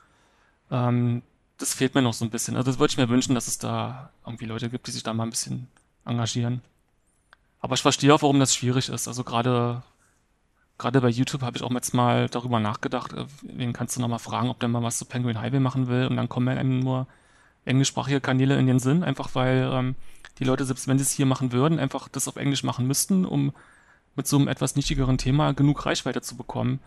Ähm, das fehlt mir noch so ein bisschen. Also das würde ich mir wünschen, dass es da irgendwie Leute gibt, die sich da mal ein bisschen engagieren. Aber ich verstehe auch, warum das schwierig ist. Also gerade gerade bei YouTube habe ich auch jetzt mal darüber nachgedacht, äh, wen kannst du nochmal fragen, ob der mal was zu Penguin Highway machen will und dann kommen einem nur englischsprachige Kanäle in den Sinn, einfach weil ähm, die Leute, selbst wenn sie es hier machen würden, einfach das auf Englisch machen müssten, um mit so einem etwas nichtigeren Thema genug Reichweite zu bekommen,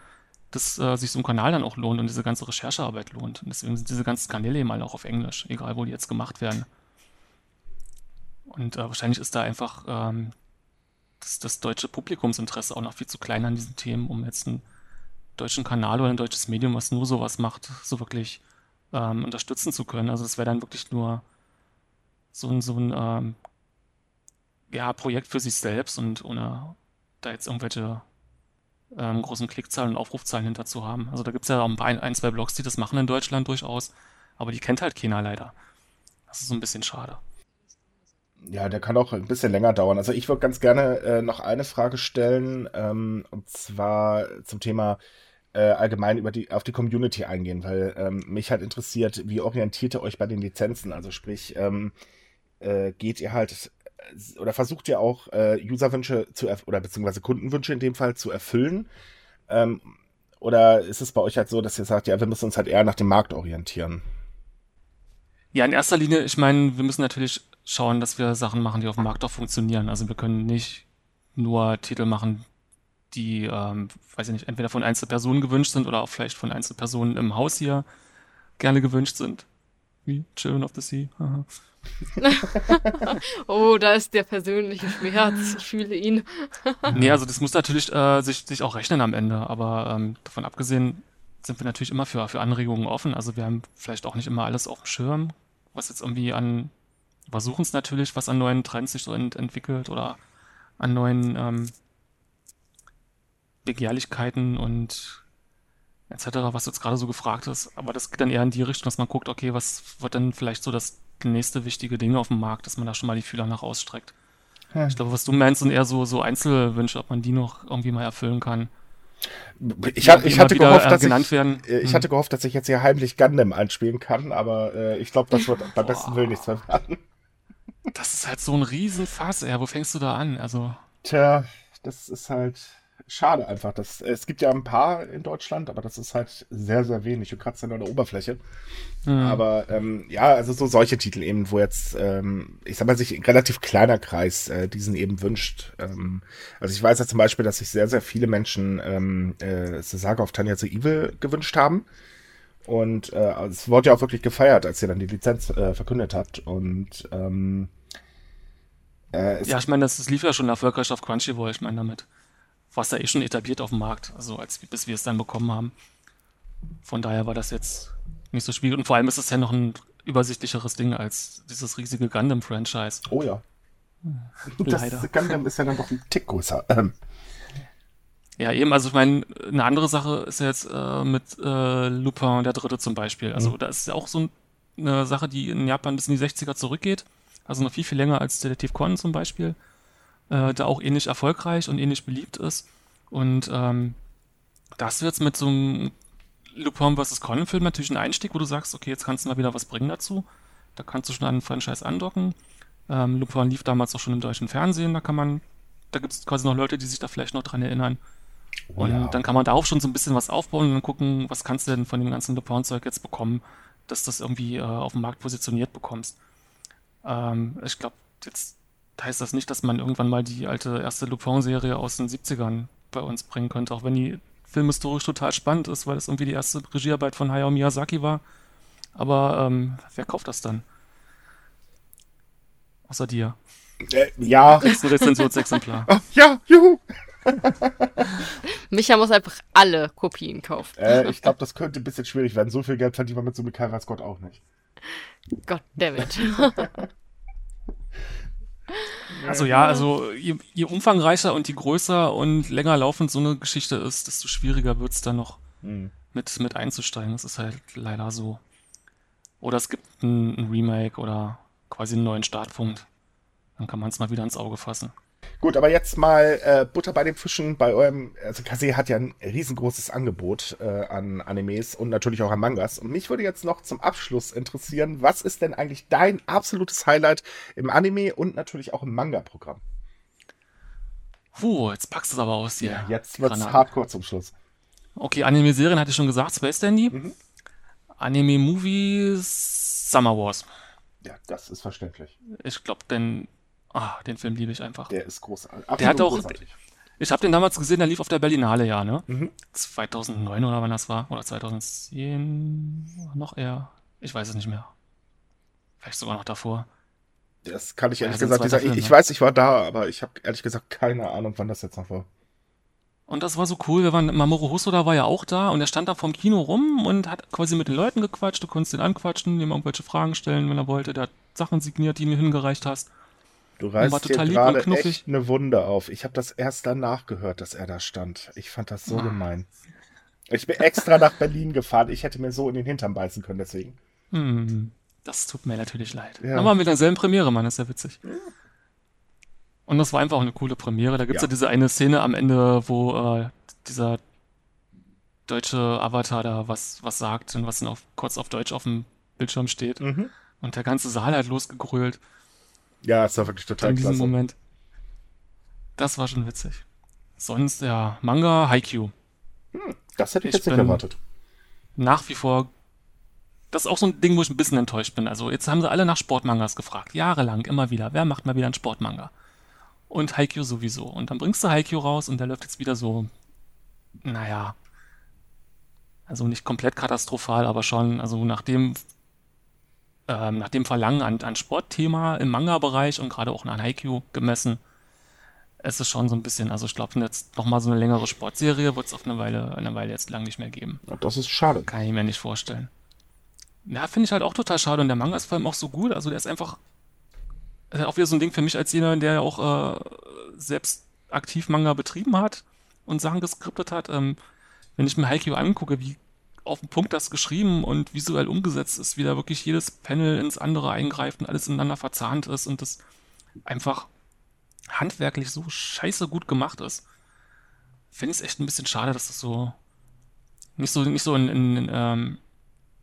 dass äh, sich so ein Kanal dann auch lohnt und diese ganze Recherchearbeit lohnt. Und deswegen sind diese ganzen Kanäle eben auch auf Englisch, egal wo die jetzt gemacht werden. Und äh, wahrscheinlich ist da einfach ähm, das, das deutsche Publikumsinteresse auch noch viel zu klein an diesen Themen, um jetzt einen deutschen Kanal oder ein deutsches Medium, was nur sowas macht, so wirklich ähm, unterstützen zu können. Also das wäre dann wirklich nur so ein, so ein ähm, ja, Projekt für sich selbst und ohne da jetzt irgendwelche ähm, großen Klickzahlen und Aufrufzahlen hinter zu haben. Also da gibt es ja auch ein, ein, zwei Blogs, die das machen in Deutschland durchaus, aber die kennt halt keiner leider. Das ist so ein bisschen schade. Ja, der kann auch ein bisschen länger dauern. Also ich würde ganz gerne äh, noch eine Frage stellen, ähm, und zwar zum Thema äh, allgemein über die, auf die Community eingehen, weil ähm, mich halt interessiert, wie orientiert ihr euch bei den Lizenzen? Also sprich, ähm, äh, geht ihr halt äh, oder versucht ihr auch äh, Userwünsche zu oder beziehungsweise Kundenwünsche in dem Fall zu erfüllen? Ähm, oder ist es bei euch halt so, dass ihr sagt, ja, wir müssen uns halt eher nach dem Markt orientieren? Ja, in erster Linie, ich meine, wir müssen natürlich schauen, dass wir Sachen machen, die auf dem Markt auch funktionieren. Also wir können nicht nur Titel machen, die, ähm, weiß ich nicht, entweder von Einzelpersonen gewünscht sind oder auch vielleicht von Einzelpersonen im Haus hier gerne gewünscht sind. Wie Children of the Sea. oh, da ist der persönliche Schmerz. Ich fühle ihn. nee, also das muss natürlich äh, sich, sich auch rechnen am Ende. Aber ähm, davon abgesehen sind wir natürlich immer für, für Anregungen offen. Also wir haben vielleicht auch nicht immer alles auf dem Schirm, was jetzt irgendwie an versuchen es natürlich, was an neuen Trends sich so ent entwickelt oder an neuen ähm, Begehrlichkeiten und etc., was jetzt gerade so gefragt ist. Aber das geht dann eher in die Richtung, dass man guckt, okay, was wird denn vielleicht so das nächste wichtige Ding auf dem Markt, dass man da schon mal die Fühler nach ausstreckt. Hm. Ich glaube, was du meinst, sind eher so, so Einzelwünsche, ob man die noch irgendwie mal erfüllen kann. Ich, hat, ich hatte gehofft, dass ich. Äh, ich hm. hatte gehofft, dass ich jetzt hier heimlich Gundam einspielen kann, aber äh, ich glaube, das wird beim besten Willen nichts werden. Das ist halt so ein Riesenfass, ey. Wo fängst du da an? Also. Tja, das ist halt schade einfach. Das, es gibt ja ein paar in Deutschland, aber das ist halt sehr, sehr wenig. Du kratzt ja nur an der Oberfläche. Mhm. Aber ähm, ja, also so solche Titel eben, wo jetzt, ähm, ich sag mal, sich ein relativ kleiner Kreis äh, diesen eben wünscht. Ähm, also ich weiß ja zum Beispiel, dass sich sehr, sehr viele Menschen ähm, äh, The Saga of Tanya the Evil gewünscht haben. Und äh, es wurde ja auch wirklich gefeiert, als ihr dann die Lizenz äh, verkündet habt. Und ähm, äh, ja, ich meine, das, das lief ja schon erfolgreich auf Crunchyroll, ich meine damit. War es ja eh schon etabliert auf dem Markt, also als bis wir es dann bekommen haben. Von daher war das jetzt nicht so schwierig. Und vor allem ist es ja noch ein übersichtlicheres Ding als dieses riesige Gundam-Franchise. Oh ja. Leider. Das Gundam ist ja dann noch ein Tick größer. Ähm. Ja, eben, also ich meine, eine andere Sache ist ja jetzt äh, mit äh, Lupin der Dritte zum Beispiel. Also mhm. da ist ja auch so eine Sache, die in Japan bis in die 60er zurückgeht. Also noch viel, viel länger als Detektiv Conan zum Beispiel. Äh, da auch ähnlich erfolgreich und ähnlich beliebt ist. Und ähm, das wird mit so einem Lupin vs. Conan-Film natürlich ein Einstieg, wo du sagst, okay, jetzt kannst du mal wieder was bringen dazu. Da kannst du schon an den Franchise andocken. Ähm, Lupin lief damals auch schon im deutschen Fernsehen, da kann man, da gibt es quasi noch Leute, die sich da vielleicht noch dran erinnern. Oh, und ja. dann kann man darauf schon so ein bisschen was aufbauen und dann gucken, was kannst du denn von dem ganzen Lupin-Zeug jetzt bekommen, dass du das irgendwie äh, auf dem Markt positioniert bekommst. Ähm, ich glaube, jetzt heißt das nicht, dass man irgendwann mal die alte erste Lupin-Serie aus den 70ern bei uns bringen könnte, auch wenn die filmhistorisch total spannend ist, weil es irgendwie die erste Regiearbeit von Hayao Miyazaki war. Aber ähm, wer kauft das dann? Außer dir. Äh, ja. Das ist ein Rezensionsexemplar. Oh, ja, juhu. Micha muss einfach alle Kopien kaufen. Äh, ich glaube, das könnte ein bisschen schwierig werden. So viel Geld verdient man mit so einem Kara Scott auch nicht. Gott dammit. Also ja, also je, je, umfangreicher und je größer und länger laufend so eine Geschichte ist, desto schwieriger wird es dann noch mhm. mit, mit einzusteigen. Das ist halt leider so. Oder es gibt ein, ein Remake oder quasi einen neuen Startpunkt. Dann kann man es mal wieder ins Auge fassen. Gut, aber jetzt mal äh, Butter bei den Fischen. Bei eurem, also Kase hat ja ein riesengroßes Angebot äh, an Animes und natürlich auch an Mangas. Und mich würde jetzt noch zum Abschluss interessieren, was ist denn eigentlich dein absolutes Highlight im Anime und natürlich auch im Manga-Programm? Puh, jetzt packst du es aber aus hier. Ja, jetzt wird es hardcore zum Schluss. Okay, Anime-Serien hatte ich schon gesagt, Space Dandy. Mhm. Anime-Movies, Summer Wars. Ja, das ist verständlich. Ich glaube, denn Ah, den Film liebe ich einfach. Der ist großartig. der hat auch. Großartig. Ich habe den damals gesehen, der lief auf der Berlinale, ja, ne? Mhm. 2009 oder wann das war? Oder 2010? Noch eher. Ich weiß es nicht mehr. Vielleicht sogar noch davor. Das kann ich ehrlich ja, gesagt nicht sagen. Ich, ich, weiß, ich war da, aber ich habe ehrlich gesagt keine Ahnung, wann das jetzt noch war. Und das war so cool. Wir waren, Mamoru Hosoda war ja auch da und er stand da vorm Kino rum und hat quasi mit den Leuten gequatscht. Du konntest ihn anquatschen, ihm irgendwelche Fragen stellen, wenn er wollte. Der hat Sachen signiert, die ihm hingereicht hast. Du reißt dir gerade echt eine Wunde auf. Ich habe das erst danach gehört, dass er da stand. Ich fand das so ah. gemein. Ich bin extra nach Berlin gefahren. Ich hätte mir so in den Hintern beißen können, deswegen. Hm, das tut mir natürlich leid. Ja. Aber mit derselben Premiere, Mann, ist ja witzig. Und das war einfach auch eine coole Premiere. Da gibt es ja. ja. diese eine Szene am Ende, wo äh, dieser deutsche Avatar da was, was sagt und was dann auf, kurz auf Deutsch auf dem Bildschirm steht. Mhm. Und der ganze Saal hat losgegrölt. Ja, es war wirklich total In diesem Moment. Das war schon witzig. Sonst, ja, Manga, Haikyuu. Hm, das hätte ich, ich jetzt nicht erwartet. Nach wie vor. Das ist auch so ein Ding, wo ich ein bisschen enttäuscht bin. Also, jetzt haben sie alle nach Sportmangas gefragt. Jahrelang, immer wieder. Wer macht mal wieder einen Sportmanga? Und Haikyuu sowieso. Und dann bringst du Haikyuu raus und der läuft jetzt wieder so. Naja. Also nicht komplett katastrophal, aber schon, also nach dem, ähm, nach dem Verlangen an, an Sportthema im Manga-Bereich und gerade auch an Haikyuu gemessen, es ist schon so ein bisschen, also ich glaube, jetzt nochmal so eine längere Sportserie wird es auf eine Weile, eine Weile jetzt lang nicht mehr geben. das ist schade. Kann ich mir nicht vorstellen. Ja, finde ich halt auch total schade und der Manga ist vor allem auch so gut, also der ist einfach ist auch wieder so ein Ding für mich als jemand, der ja auch äh, selbst aktiv Manga betrieben hat und Sachen geskriptet hat. Ähm, wenn ich mir Haikyuu angucke, wie auf den Punkt das geschrieben und visuell umgesetzt ist, wie da wirklich jedes Panel ins andere eingreift und alles ineinander verzahnt ist und das einfach handwerklich so scheiße gut gemacht ist. Finde ich es echt ein bisschen schade, dass das so nicht so, nicht so in, in, ähm,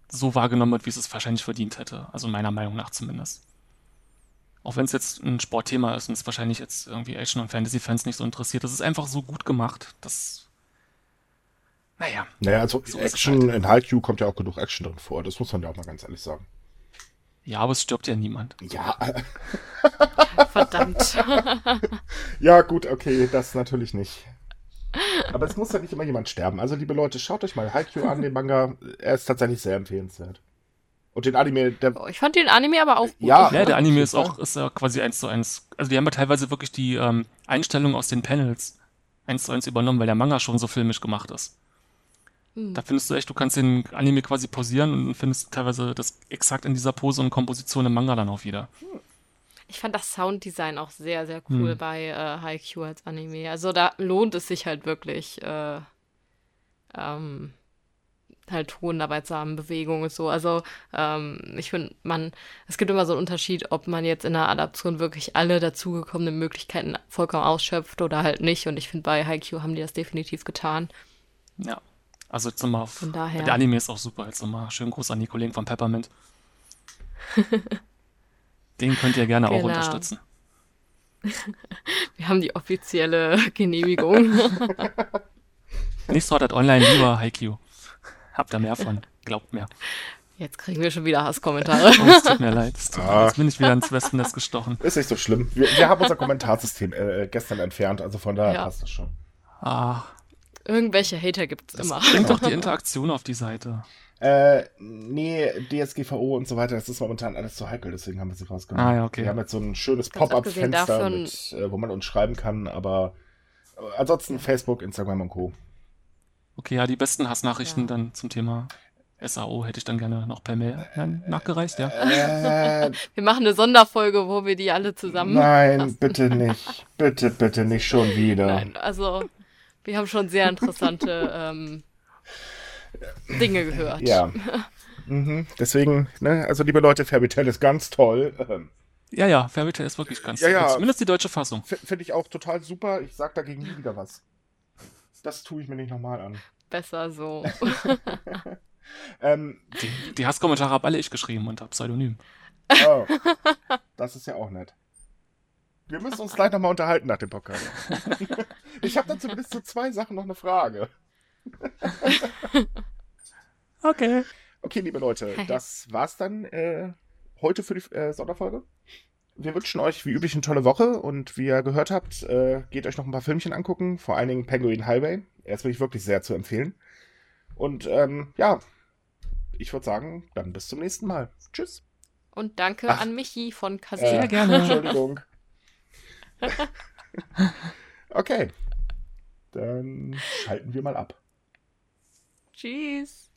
so wahrgenommen wird, wie es es wahrscheinlich verdient hätte. Also meiner Meinung nach zumindest. Auch wenn es jetzt ein Sportthema ist und es wahrscheinlich jetzt irgendwie Action- und Fantasy-Fans nicht so interessiert. Das ist einfach so gut gemacht. Das naja. Naja, also so Action, halt. in Haikyuu kommt ja auch genug Action drin vor. Das muss man ja auch mal ganz ehrlich sagen. Ja, aber es stirbt ja niemand. Ja. Verdammt. ja, gut, okay, das natürlich nicht. Aber es muss ja nicht immer jemand sterben. Also, liebe Leute, schaut euch mal Haikyuu an, den Manga. Er ist tatsächlich sehr empfehlenswert. Und den Anime, der. Oh, ich fand den Anime aber auch gut. Ja, ja der Anime ist auch ist ja quasi eins zu eins. Also, die haben ja teilweise wirklich die ähm, Einstellungen aus den Panels eins zu eins übernommen, weil der Manga schon so filmisch gemacht ist. Hm. Da findest du echt, du kannst den Anime quasi pausieren und findest teilweise das exakt in dieser Pose und Komposition im Manga dann auch wieder. Hm. Ich fand das Sounddesign auch sehr, sehr cool hm. bei äh, Haikyuu als Anime. Also da lohnt es sich halt wirklich, äh, ähm, halt Tonarbeit zu haben, Bewegung und so. Also ähm, ich finde, man, es gibt immer so einen Unterschied, ob man jetzt in einer Adaption wirklich alle dazugekommenen Möglichkeiten vollkommen ausschöpft oder halt nicht. Und ich finde, bei Haikyuu haben die das definitiv getan. Ja. Also jetzt nochmal auf, Von daher. der Anime ist auch super. Jetzt nochmal schönen Gruß an die Kollegen von Peppermint. Den könnt ihr gerne genau. auch unterstützen. Wir haben die offizielle Genehmigung. Nicht so hat online lieber Haikyuu. Habt ihr mehr von, glaubt mir. Jetzt kriegen wir schon wieder Hasskommentare. Oh, es tut mir leid. Tut ah. Jetzt bin ich wieder ins Wespennest gestochen. Ist nicht so schlimm. Wir, wir haben unser Kommentarsystem äh, gestern entfernt, also von daher ja. passt das schon. Ah. Irgendwelche Hater gibt es immer. Bringt auch die Interaktion auf die Seite. Äh, nee, DSGVO und so weiter, das ist momentan alles zu heikel, deswegen haben wir sie rausgenommen. Ah, ja, okay. Wir haben jetzt so ein schönes Pop-up-Fenster, äh, wo man uns schreiben kann, aber äh, ansonsten Facebook, Instagram und Co. Okay, ja, die besten Hassnachrichten ja. dann zum Thema SAO hätte ich dann gerne noch per Mail nachgereicht, ja. Äh, wir machen eine Sonderfolge, wo wir die alle zusammen. Nein, lassen. bitte nicht. Bitte, bitte nicht schon wieder. Nein, also wir haben schon sehr interessante ähm, Dinge gehört. Ja. Mhm. Deswegen, ne, also liebe Leute, Fairytale ist ganz toll. Ähm, ja, ja, Fairytale ist wirklich ganz ja, toll. Ja, Zumindest die deutsche Fassung. Finde ich auch total super. Ich sag dagegen nie wieder was. Das tue ich mir nicht nochmal an. Besser so. ähm, die, die Hasskommentare habe alle ich geschrieben unter Pseudonym. Oh, das ist ja auch nett. Wir müssen uns gleich nochmal unterhalten nach dem Podcast. ich habe dann zumindest zu zwei Sachen noch eine Frage. okay. Okay, liebe Leute, das war's dann äh, heute für die äh, Sonderfolge. Wir wünschen euch wie üblich eine tolle Woche und wie ihr gehört habt, äh, geht euch noch ein paar Filmchen angucken, vor allen Dingen Penguin Highway. Er ist wirklich wirklich sehr zu empfehlen. Und ähm, ja, ich würde sagen, dann bis zum nächsten Mal. Tschüss. Und danke Ach, an Michi von. Sehr äh, gerne. Entschuldigung. okay. Dann schalten wir mal ab. Tschüss.